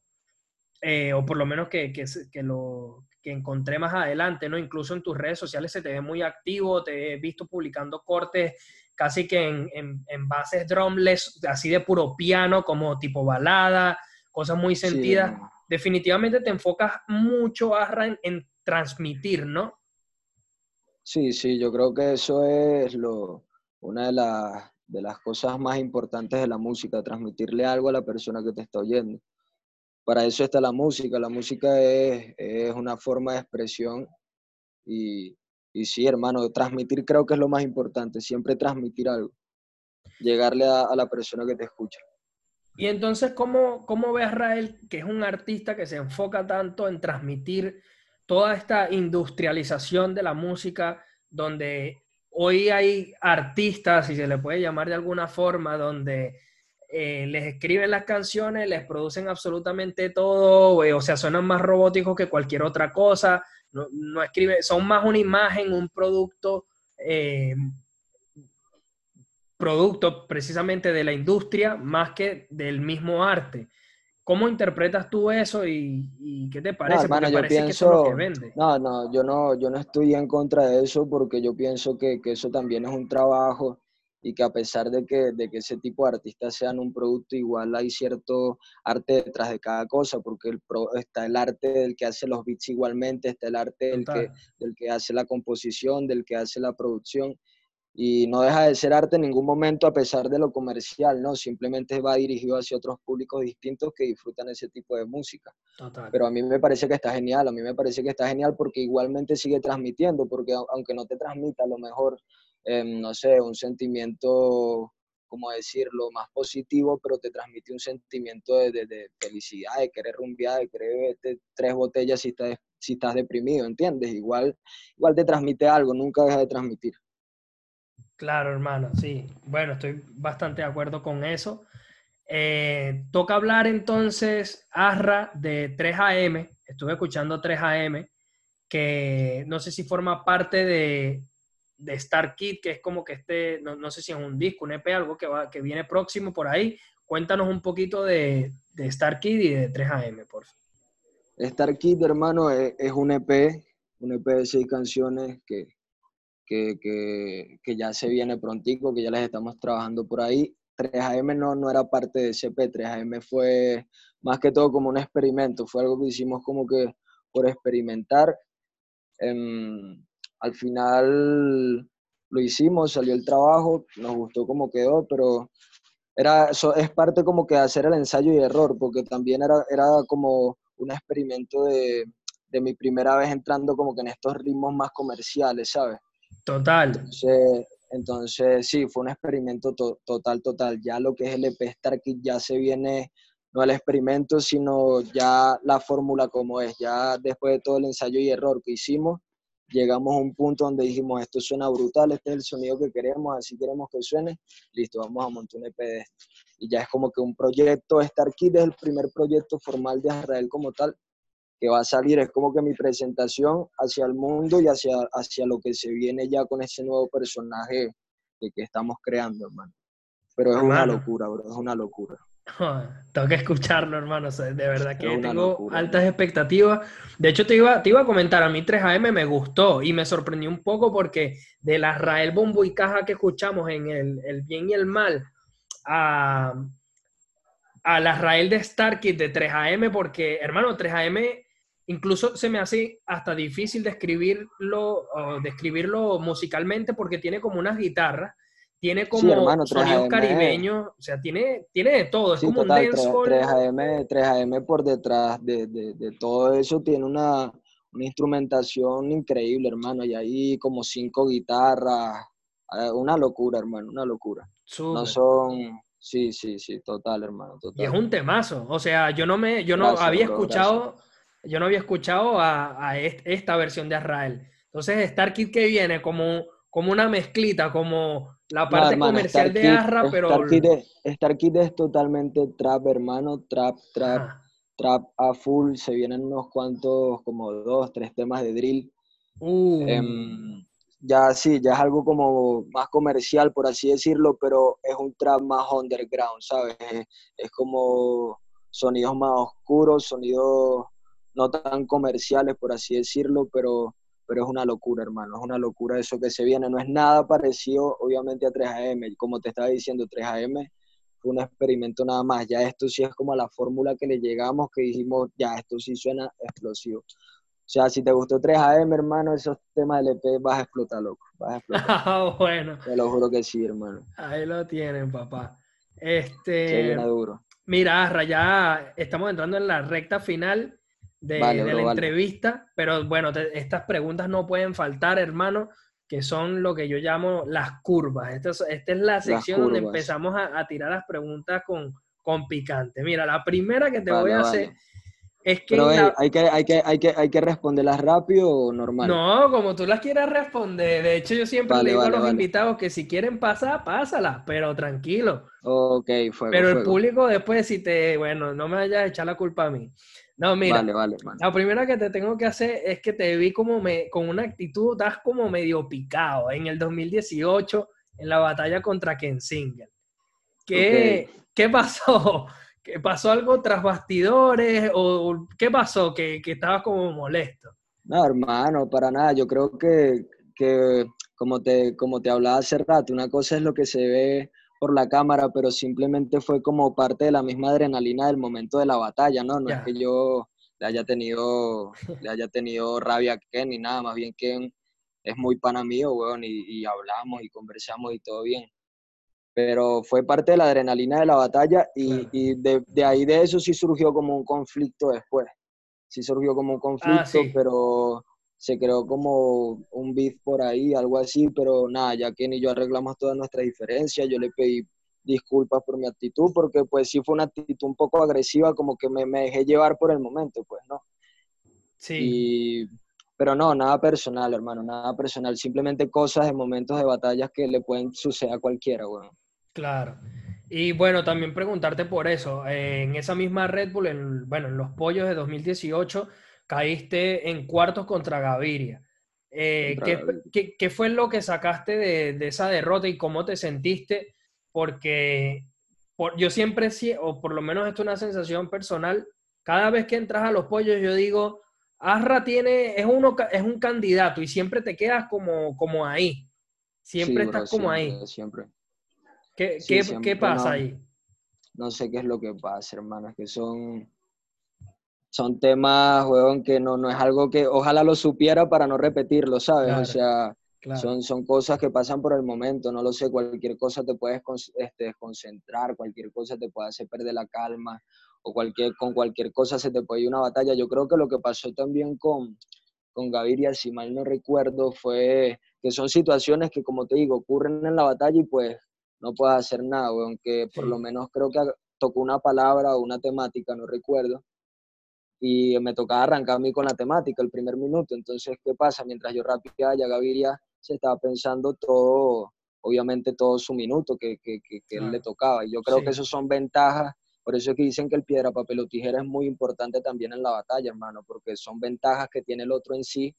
eh, o por lo menos que, que, que, lo que encontré más adelante, ¿no? Incluso en tus redes sociales se te ve muy activo, te he visto publicando cortes casi que en, en, en bases drumless, así de puro piano, como tipo balada, cosas muy sentidas. Definitivamente te enfocas mucho, Arra, en, en transmitir, ¿no? Sí, sí, yo creo que eso es lo, una de las de las cosas más importantes de la música, transmitirle algo a la persona que te está oyendo. Para eso está la música, la música es, es una forma de expresión y, y, sí, hermano, transmitir creo que es lo más importante, siempre transmitir algo, llegarle a, la persona que te escucha. Y entonces, ¿cómo, ¿cómo ve a Israel, que es un artista que se enfoca tanto en transmitir toda esta industrialización de la música, donde hoy hay artistas, si se le puede llamar de alguna forma, donde eh, les escriben las canciones, les producen absolutamente todo, o sea, suenan más robóticos que cualquier otra cosa, no, no escribe, son más una imagen, un producto, eh, producto precisamente de la industria, más que del mismo arte. ¿Cómo interpretas tú eso y, qué te parece? No, yo pienso, que vende. No, no, yo no, yo no estoy en contra de eso porque yo pienso que, eso también es un trabajo y que a pesar de que, de que ese tipo de artistas sean un producto, igual hay cierto arte detrás de cada cosa, porque el está el arte del que hace los beats igualmente, está el arte del que, del que hace la composición, del que hace la producción, y no deja de ser arte en ningún momento a pesar de lo comercial, ¿no? Simplemente va dirigido hacia otros públicos distintos que disfrutan ese tipo de música. Pero a mí me parece que está genial, a mí me parece que está genial porque igualmente sigue transmitiendo, porque aunque no te transmita a lo mejor, em, no sé, un sentimiento, como decirlo, más positivo, pero te transmite un sentimiento de, de, felicidad, de querer rumbear, de querer tres botellas si estás, si estás deprimido, ¿entiendes? Igual, igual te transmite algo, nunca deja de transmitir. Claro, hermano, sí. Bueno, estoy bastante de acuerdo con eso. Eh, toca hablar entonces, Arra, de 3AM. Estuve escuchando 3AM, que no sé si forma parte de, de Star Kid, que es como que este, no, sé si es un disco, un EP, algo que, va, que viene próximo por ahí. Cuéntanos un poquito de, de Star Kid y de 3AM, por favor. Star Kid, hermano, es, es un EP, un EP de seis canciones que, que, ya se viene prontico, que ya les estamos trabajando por ahí. 3AM no, no era parte de CP, 3AM fue más que todo como un experimento, fue algo que hicimos como que por experimentar. Em, al final lo hicimos, salió el trabajo, nos gustó cómo quedó, pero era, es parte como que de hacer el ensayo y error, porque también era, era como un experimento de, de mi primera vez entrando como que en estos ritmos más comerciales, ¿sabes? Total. Entonces, sí, fue un experimento total, total. Ya lo que es el EP Star ya se viene, no el experimento, sino ya la fórmula como es. Ya después de todo el ensayo y error que hicimos, llegamos a un punto donde dijimos, esto suena brutal, este es el sonido que queremos, así queremos que suene, listo, vamos a montar un EP de esto. Y ya es como que un proyecto, Star es el primer proyecto formal de Israel como tal, que va a salir, es como que mi presentación hacia el mundo y hacia, hacia lo que se viene ya con ese nuevo personaje que, que estamos creando, hermano. Pero es una locura, bro, es una locura. tengo que escucharlo, hermano. de verdad que tengo altas expectativas. De hecho, te iba, te iba a comentar, a mí 3AM me gustó y me sorprendió un poco porque de la Rael Bombo y Caja que escuchamos en el, el bien y el mal a, a la Rael de Starkid de 3AM, porque, hermano, 3AM incluso se me hace hasta difícil describirlo, describirlo musicalmente porque tiene como unas guitarras, tiene como sonidos caribeños, o sea, tiene, tiene de todo, es como un 3, am 3AM por detrás de, de, todo eso tiene una, una, instrumentación increíble, hermano, y ahí como cinco guitarras, eh, una locura, hermano, una locura. No son... Sí, sí, sí, total, hermano, total. Y es un temazo, o sea, yo no me, yo no había escuchado yo no había escuchado a, esta versión de Azrael. Entonces, Star Kid que viene como, como una mezclita, como la parte comercial de Arra, pero... Star Kid, es totalmente trap, hermano, trap, trap, trap a full. Se vienen unos cuantos, como dos, tres temas de drill. Uh. Em, ya sí, ya es algo como más comercial, por así decirlo, pero es un trap más underground, ¿sabes? es como sonidos más oscuros, sonidos no tan comerciales, por así decirlo, pero, pero es una locura, hermano, es una locura eso que se viene. No es nada parecido, obviamente, a 3AM. Como te estaba diciendo, 3AM fue un experimento nada más. Ya esto sí es como la fórmula que le llegamos, que dijimos, ya, esto sí suena explosivo. O sea, si te gustó 3AM, hermano, esos temas del EP vas a explotar, loco. Vas a explotar. Ah, bueno. Te lo juro que sí, hermano. Ahí lo tienen, papá. Este. Se viene duro. Mira, Arra, ya estamos entrando en la recta final de, la entrevista, pero bueno, estas preguntas no pueden faltar, hermano, que son lo que yo llamo las curvas. Esta es, esta es la sección donde empezamos a, tirar las preguntas con, con picante. Mira, la primera que te voy a hacer es que, hay, que, hay, que, hay, que, hay que responderlas rápido o normal. No, como tú las quieras responder. De hecho, yo siempre le digo a los invitados que si quieren pasar, pásalas, pero tranquilo. Ok, fue Pero el público después, si te, bueno, no me vayas a echar la culpa a mí. No, mira, la primera que te tengo que hacer es que te vi como me, con una actitud, estás como medio picado en el 2018 en la batalla contra Ken Singer. ¿Qué, ¿qué pasó? ¿Qué pasó algo tras bastidores o qué pasó que, que estabas como molesto? No, hermano, para nada. Yo creo que, que como te, como te hablaba hace rato, una cosa es lo que se ve por la cámara, pero simplemente fue como parte de la misma adrenalina del momento de la batalla, ¿no? No es que yo le haya tenido, le haya tenido rabia a Ken ni nada, más bien que es muy pana mío, weón, y, hablamos y conversamos y todo bien. Pero fue parte de la adrenalina de la batalla y, de, de, ahí de eso sí surgió como un conflicto después. Sí surgió como un ah, conflicto, pero se creó como un beef por ahí, algo así, pero nada, ya Ken y yo arreglamos todas nuestras diferencias, yo le pedí disculpas por mi actitud, porque pues sí fue una actitud un poco agresiva, como que me, me dejé llevar por el momento, pues, ¿no? Sí. pero no, nada personal, hermano, nada personal, simplemente cosas de momentos de batallas que le pueden suceder a cualquiera, bueno. Claro. Y bueno, también preguntarte por eso, eh, en esa misma Red Bull, en, bueno, en los pollos de 2018, caíste en cuartos contra Gaviria. Eh, ¿qué, ¿qué, fue lo que sacaste de, de, esa derrota y cómo te sentiste? porque yo siempre, o por lo menos esto es una sensación personal, cada vez que entras a los pollos yo digo, Arra tiene, es, uno, es un candidato y siempre te quedas como, como ahí. Siempre estás como ahí. Siempre. ¿Qué, qué, pasa ahí? No sé qué es lo que pasa, hermano. Es que son, son temas, weón, que no, no es algo que ojalá lo supiera para no repetirlo, ¿sabes? O sea, son, son cosas que pasan por el momento, no lo sé, cualquier cosa te puedes este, desconcentrar, cualquier cosa te puede hacer perder la calma, o cualquier, con cualquier cosa se te puede ir una batalla. Yo creo que lo que pasó también con, con Gaviria, si mal no recuerdo, fue que son situaciones que, como te digo, ocurren en la batalla y pues no puedes hacer nada, aunque por lo menos creo que tocó una palabra o una temática, no recuerdo, y me tocaba arrancar a mí con la temática el primer minuto. Entonces, ¿qué pasa? Mientras yo rápido ya Gaviria se estaba pensando todo, obviamente todo su minuto que, que, que, él le tocaba. Y yo creo que eso son ventajas, por eso es que dicen que el piedra, papel o tijera es muy importante también en la batalla, hermano, porque son ventajas que tiene el otro en sí,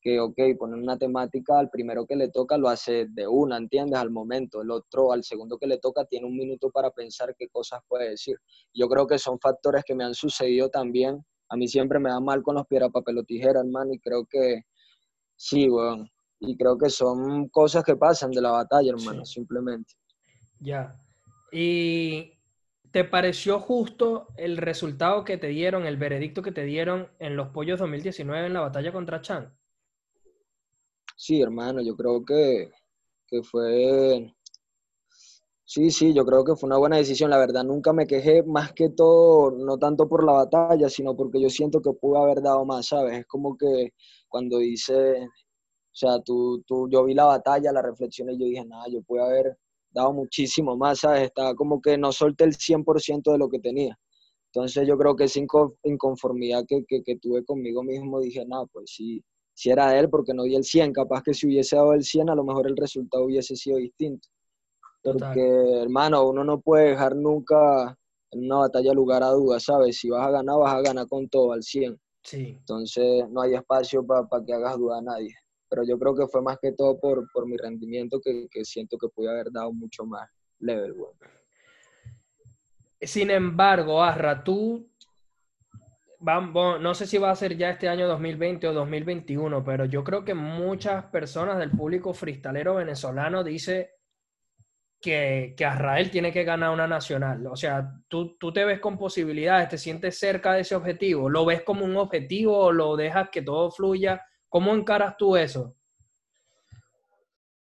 que, ok, poner una temática, al primero que le toca lo hace de una, ¿entiendes? Al momento, el otro, al segundo que le toca, tiene un minuto para pensar qué cosas puede decir. Yo creo que son factores que me han sucedido también. A mí siempre me da mal con los piedra, papel o tijera, hermano, y creo que sí, weón. Y creo que son cosas que pasan de la batalla, hermano, simplemente. Ya. ¿Y te pareció justo el resultado que te dieron, el veredicto que te dieron en los Pollos 2019 en la batalla contra Chan? Sí, hermano, yo creo que, que fue... Sí, sí, yo creo que fue una buena decisión. La verdad, nunca me quejé más que todo, no tanto por la batalla, sino porque yo siento que pude haber dado más, ¿sabes? Es como que cuando dice, o sea, tú, tú, yo vi la batalla, la reflexión y yo dije, nada, yo pude haber dado muchísimo más, ¿sabes? Estaba como que no solté el 100% de lo que tenía. Entonces yo creo que esa inconformidad que, que, que tuve conmigo mismo, dije, nada, pues sí, si era él, porque no di el 100, capaz que si hubiese dado el 100, a lo mejor el resultado hubiese sido distinto. Porque, hermano, uno no puede dejar nunca en una batalla lugar a dudas, ¿sabes? Si vas a ganar, vas a ganar con todo, al 100. Sí. Entonces no hay espacio para que hagas duda a nadie pero yo creo que fue más que todo por, por mi rendimiento que, que, siento que pude haber dado mucho más level, Sin embargo, Arra, tú, no sé si va a ser ya este año 2020 o 2021, pero yo creo que muchas personas del público freestalero venezolano dice que, que Arrael tiene que ganar una nacional. O sea, ¿tú, tú te ves con posibilidades, te sientes cerca de ese objetivo, lo ves como un objetivo o lo dejas que todo fluya ¿Cómo encaras tú eso?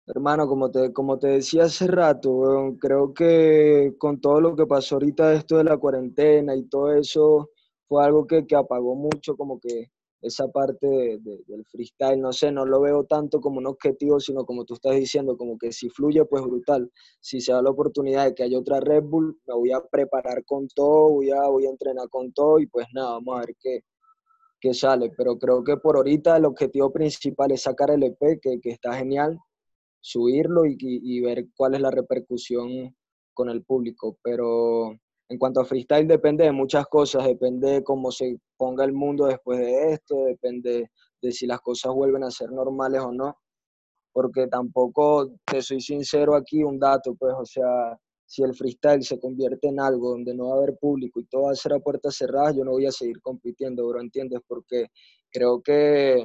Hermano, como te, como te decía hace rato, creo que con todo lo que pasó ahorita, esto de la cuarentena y todo eso, fue algo que, que apagó mucho como que esa parte del freestyle, no sé, no lo veo tanto como un objetivo, sino como tú estás diciendo, como que si fluye, pues brutal. Si se da la oportunidad de que haya otra Red Bull, me voy a preparar con todo, voy a, voy a entrenar con todo y pues nada, vamos a ver qué, que sale, pero creo que por ahorita el objetivo principal es sacar el EP, que, que está genial, subirlo y, y, ver cuál es la repercusión con el público, pero en cuanto a freestyle depende de muchas cosas, depende de cómo se ponga el mundo después de esto, depende de si las cosas vuelven a ser normales o no, porque tampoco, te soy sincero aquí, un dato, pues, o sea, si el freestyle se convierte en algo donde no va a haber público y todo va a ser a puertas cerradas, yo no voy a seguir compitiendo, bro, ¿entiendes? Porque creo que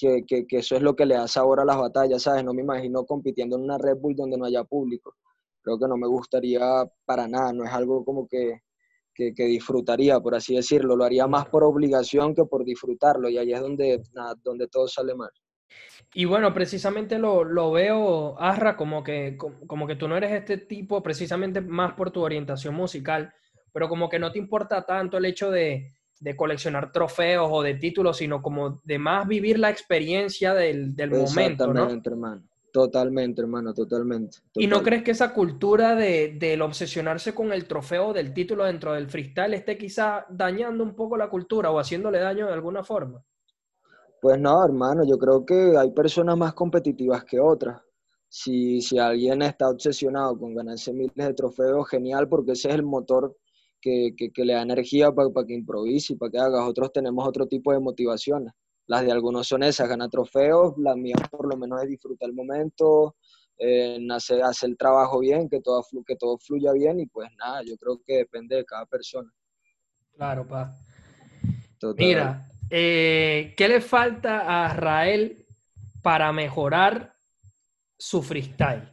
que, que, que, eso es lo que le da sabor a las batallas, ¿sabes? No me imagino compitiendo en una Red Bull donde no haya público. Creo que no me gustaría para nada, no es algo como que, que, que disfrutaría, por así decirlo. Lo haría más por obligación que por disfrutarlo y ahí es donde, nada, donde todo sale mal. Y bueno, precisamente lo, lo veo, Asra, como que, como que tú no eres este tipo precisamente más por tu orientación musical, pero como que no te importa tanto el hecho de, de coleccionar trofeos o de títulos, sino como de más vivir la experiencia del, del momento, ¿no? hermano. Totalmente, hermano, totalmente, ¿Y no crees que esa cultura de, del obsesionarse con el trofeo del título dentro del freestyle esté quizá dañando un poco la cultura o haciéndole daño de alguna forma? Pues no, hermano, yo creo que hay personas más competitivas que otras. Si, si alguien está obsesionado con ganarse miles de trofeos, genial, porque ese es el motor que, que, le da energía para que improvise y para que haga. Otros tenemos otro tipo de motivaciones. Las de algunos son esas, ganar trofeos, las mías por lo menos es disfrutar el momento, eh, hacer, hacer, el trabajo bien, que todo, que todo fluya bien y pues nada, yo creo que depende de cada persona. Claro, pa. Mira, eh, ¿qué le falta a Israel para mejorar su freestyle?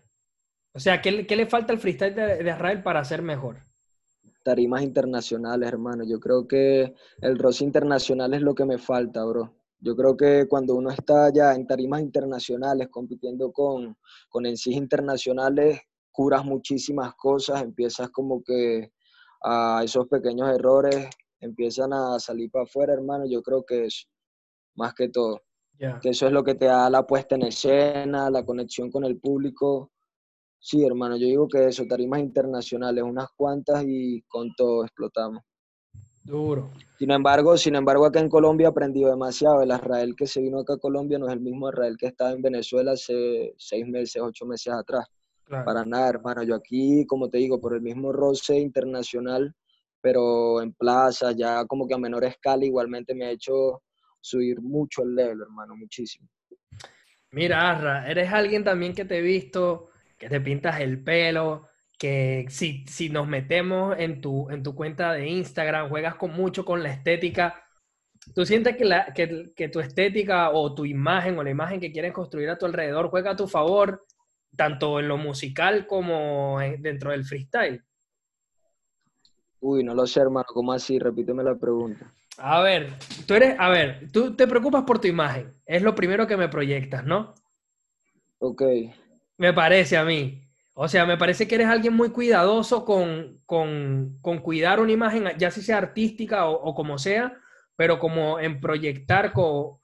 O sea, ¿qué, qué le falta al freestyle de, de Israel para ser mejor? tarimas internacionales, hermano. Yo creo que el roce internacional es lo que me falta, bro. Yo creo que cuando uno está ya en tarimas internacionales, compitiendo con, con en sí internacionales, curas muchísimas cosas, empiezas como que a esos pequeños errores empiezan a salir para afuera, hermano. Yo creo que es más que todo. Que eso es lo que te da la puesta en escena, la conexión con el público Sí, hermano, yo digo que eso, tarimas internacionales, unas cuantas y con todo explotamos. Duro. Sin embargo, sin embargo, acá en Colombia he aprendido demasiado. El Israel que se vino acá a Colombia no es el mismo Israel que estaba en Venezuela hace seis meses, ocho meses atrás. Para nada, hermano. Yo aquí, como te digo, por el mismo roce internacional, pero en plaza, ya como que a menor escala, igualmente me ha hecho subir mucho el level, hermano, muchísimo. Mira, Arra, eres alguien también que te he visto que te pintas el pelo, que si, si nos metemos en tu, en tu cuenta de Instagram, juegas con, mucho con la estética. ¿Tú sientes que, la, que, que, tu estética o tu imagen o la imagen que quieres construir a tu alrededor juega a tu favor, tanto en lo musical como dentro del freestyle? Uy, no lo sé, hermano. ¿Cómo así? Repíteme la pregunta. A ver, tú eres, a ver, tú te preocupas por tu imagen. Es lo primero que me proyectas, ¿no? Ok. Me parece a mí. O sea, me parece que eres alguien muy cuidadoso con, con, con cuidar una imagen, ya si sea artística o, como sea, pero como en proyectar, como,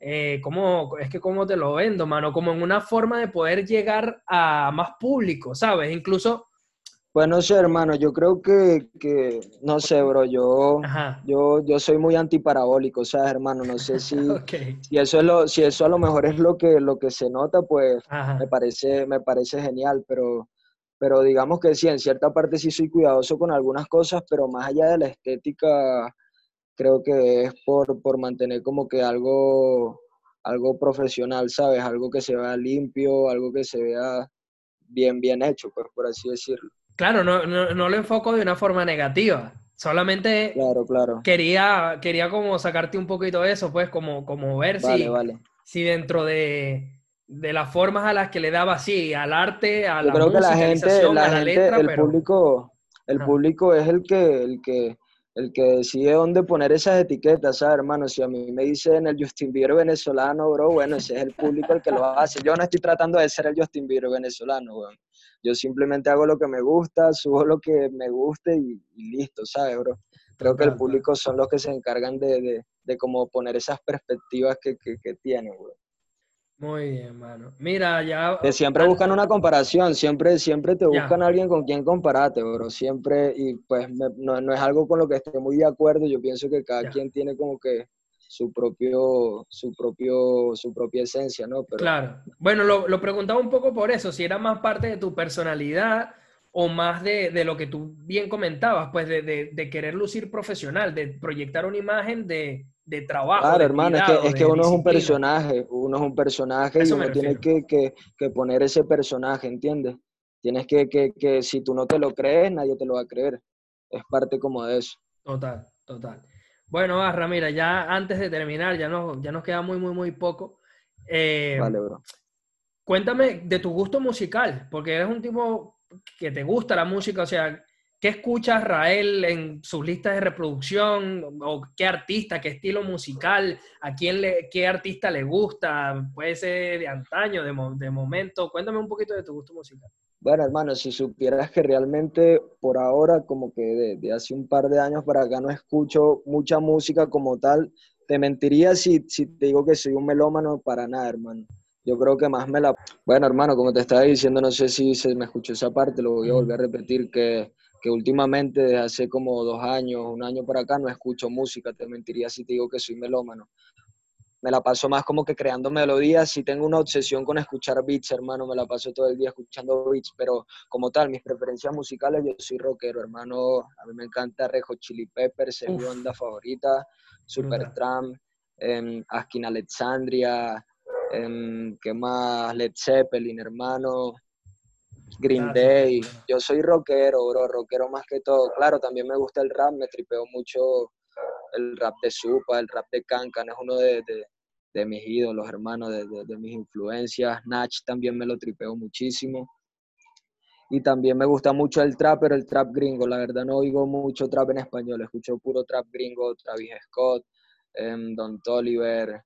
eh, como, es que como te lo vendo, mano, como en una forma de poder llegar a más público, ¿sabes? Incluso pues no sé, hermano, yo creo que, que no sé, bro, yo, yo, yo soy muy antiparabólico, ¿sabes, hermano? No sé si, si, eso es lo, si eso a lo mejor es lo que, lo que se nota, pues me parece, me parece genial, pero, pero digamos que sí, en cierta parte sí soy cuidadoso con algunas cosas, pero más allá de la estética, creo que es por, por mantener como que algo, algo profesional, ¿sabes? Algo que se vea limpio, algo que se vea bien, bien hecho, pues por así decirlo. Claro, no, no, no, lo enfoco de una forma negativa. Solamente claro, claro. Quería, quería como sacarte un poquito de eso, pues, como, como ver si, si dentro de, de, las formas a las que le daba así, al arte, a la creo que la gente, la, gente, el público, el público es el que, el que, el que decide dónde poner esas etiquetas, ¿sabes, hermano? Si a mí me dicen el Justin Bieber venezolano, bro, bueno, ese es el público el que lo hace. Yo no estoy tratando de ser el Justin Bieber venezolano, bro. Yo simplemente hago lo que me gusta, subo lo que me guste y, listo, ¿sabes, bro? Creo que el público son los que se encargan de, de, de como poner esas perspectivas que, que, que tienen, bro. Muy bien, mano. Mira, ya... Que siempre buscan una comparación, siempre, siempre te buscan a alguien con quien compararte, bro. Siempre, y pues no, no, es algo con lo que esté muy de acuerdo. Yo pienso que cada quien tiene como que su propio, su propio, su propia esencia, ¿no? Pero... Claro. Bueno, lo, lo, preguntaba un poco por eso, si era más parte de tu personalidad o más de, de lo que tú bien comentabas, pues de, de, de, querer lucir profesional, de proyectar una imagen de, trabajo. Claro, hermano, es que, es que uno es un personaje, uno es un personaje y uno tiene que, que, que, poner ese personaje, ¿entiendes? Tienes que, que, que si tú no te lo crees, nadie te lo va a creer. Es parte como de eso. Total, total. Bueno, Arra, mira, ya antes de terminar, ya nos, ya nos queda muy, muy, muy poco. Eh, Vale, bro. Cuéntame de tu gusto musical, porque eres un tipo que te gusta la música, o sea, ¿qué escucha Rael en sus listas de reproducción? ¿O qué artista, qué estilo musical? ¿A quién le, qué artista le gusta? Puede ser de antaño, de, de momento. Cuéntame un poquito de tu gusto musical. Bueno, hermano, si supieras que realmente por ahora, como que de, hace un par de años para acá no escucho mucha música como tal, te mentiría si, si te digo que soy un melómano para nada, hermano. Yo creo que más me la... Bueno, hermano, como te estaba diciendo, no sé si se me escuchó esa parte, lo voy a volver a repetir, que, que últimamente, desde hace como dos años, un año para acá, no escucho música, te mentiría si te digo que soy melómano. Me la paso más como que creando melodías, si tengo una obsesión con escuchar beats, hermano, me la paso todo el día escuchando beats, pero como tal, mis preferencias musicales, yo soy rockero, hermano, a mí me encanta Rejo Chili Peppers, es mi banda favorita, Supertramp, eh, Askin Alexandria, em, ¿qué más? Led Zeppelin, hermano, Green Day. Yo soy rockero, bro, rockero más que todo. Claro, también me gusta el rap, me tripeo mucho el rap de Supa, el rap de Cancan, es uno de, de- de mis ídolos, hermano, de, de- mis influencias. Nach también me lo tripeo muchísimo. Y también me gusta mucho el trap, pero el trap gringo. La verdad no oigo mucho trap en español, escucho puro trap gringo, Travis Scott, em, Don Toliver,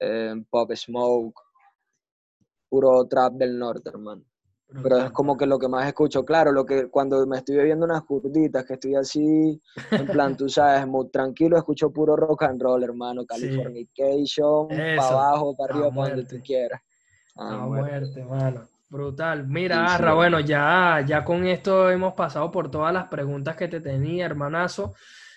em, Pop Smoke, puro trap del norte, hermano. Pero es como que lo que más escucho, claro, lo que cuando me estoy bebiendo unas curditas, que estoy así, en plan, tú sabes, muy tranquilo, escucho puro rock and roll, hermano, Sí. Californication, Eso, para abajo, para a arriba, para donde tú quieras. A Ah, muerte. muerte, mano. Brutal. Mira, Sí, sí, Arra, hermano. bueno, ya, ya con esto hemos pasado por todas las preguntas que te tenía, hermanazo.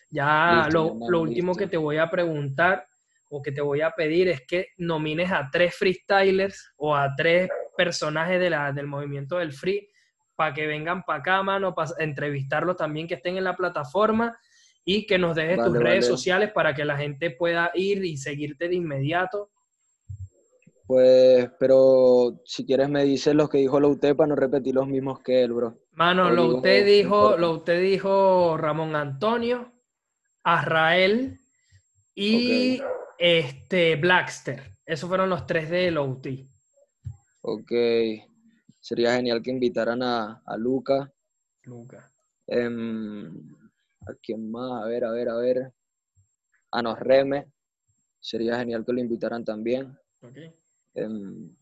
Ya Listo, lo, hermano, lo último listo. que te voy a preguntar o que te voy a pedir es que nomines a tres freestylers o a tres personajes de la, del movimiento del free para que vengan para acá, mano, para entrevistarlos también, que estén en la plataforma y que nos dejes tus Vale, redes sociales para que la gente pueda ir y seguirte de inmediato. Pues, pero si quieres me dices los que dijo la UTE para no repetir los mismos que él, bro. Mano, lo no dijo, importa. lo usted dijo Ramón Antonio, Azrael y este Blackster. Esos fueron los tres de LOT. Ok, sería genial que invitaran a, a Luca. Luca. Em, ¿a quién más? A ver, a ver, a ver. A Nos Reme. Sería genial que lo invitaran también. Ok. Em,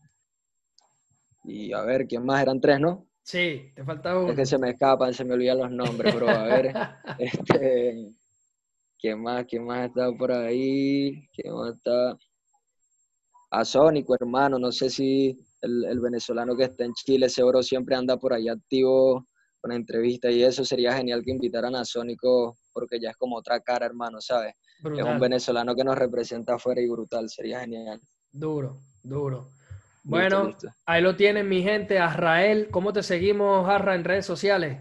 y a ver, ¿quién más? Eran tres, ¿no? Sí, te falta uno. Es que se me escapan, se me olvidan los nombres, bro. A ver, este, ¿quién más? ¿Quién más está por ahí? ¿Quién más está? A Sónico, hermano. No sé si el, el venezolano que está en Chile, ese bro siempre anda por ahí activo con entrevistas y eso. Sería genial que invitaran a Sónico porque ya es como otra cara, hermano, ¿sabes? Es un venezolano que nos representa afuera y brutal. Sería genial. Duro, duro. Bueno, listo. ahí lo tienen mi gente, Azrael. ¿Cómo te seguimos, Arra, en redes sociales?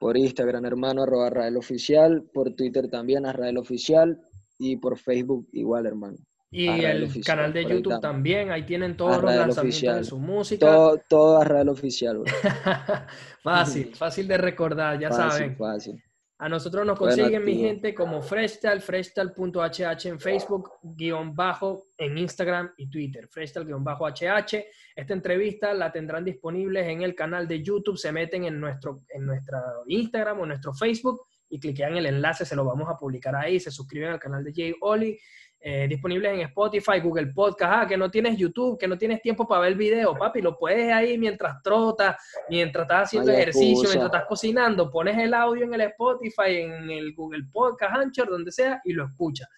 por Instagram, hermano, arroba Rael Oficial, por Twitter también, a Rael Oficial, y por Facebook igual, hermano. Y el Oficial, canal de ahí YouTube también. Ahí tienen todos los lanzamientos de su música. Todo, todo a Rael Oficial, fácil, fácil de recordar, ya fácil, saben. fácil. A nosotros nos Bueno, consiguen, mi gente, como Freshtal, freshtal.hh en Facebook, guion bajo en Instagram y Twitter, freshtal guion bajo HH. Esta entrevista la tendrán disponibles en el canal de YouTube, se meten en nuestro en nuestra Instagram o nuestro Facebook y cliquean el enlace, se lo vamos a publicar ahí, se suscriben al canal de Jay Oli, eh, disponibles en Spotify, Google Podcast, ah, que no tienes YouTube, que no tienes tiempo para ver el video, papi, lo puedes ahí mientras trotas, mientras estás haciendo ejercicio, mientras estás cocinando, pones el audio en el Spotify, en el Google Podcast, Anchor, donde sea, y lo escuchas.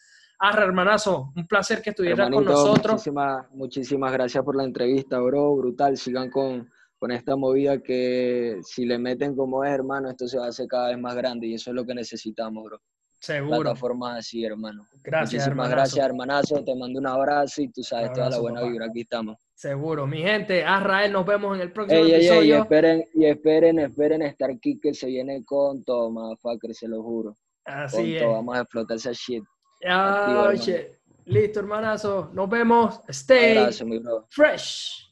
Arra, hermanazo, un placer que estuvieras con nosotros. Muchísimas, muchísimas gracias por la entrevista, bro. Brutal. Sigan con, con esta movida que si le meten como es, hermano, esto se va a hacer cada vez más grande y eso es lo que necesitamos, bro. Seguro. Plataformas así, hermano. Gracias, Muchísimas hermanazo. gracias, hermanazo. Te mando un abrazo y tú sabes, toda la buena papá. vibra. Aquí estamos. Seguro. Mi gente, Arrael, nos vemos en el próximo Ey, ey, ey, y episodio. esperen, y esperen, esperen Star Kick que se viene con todo, motherfucker, se lo juro. Así con es. todo, vamos a explotar esa shit. Ah, Activo, hermano. oye. Listo, hermanazo. Nos vemos. Stay abrazo, mi bro. fresh.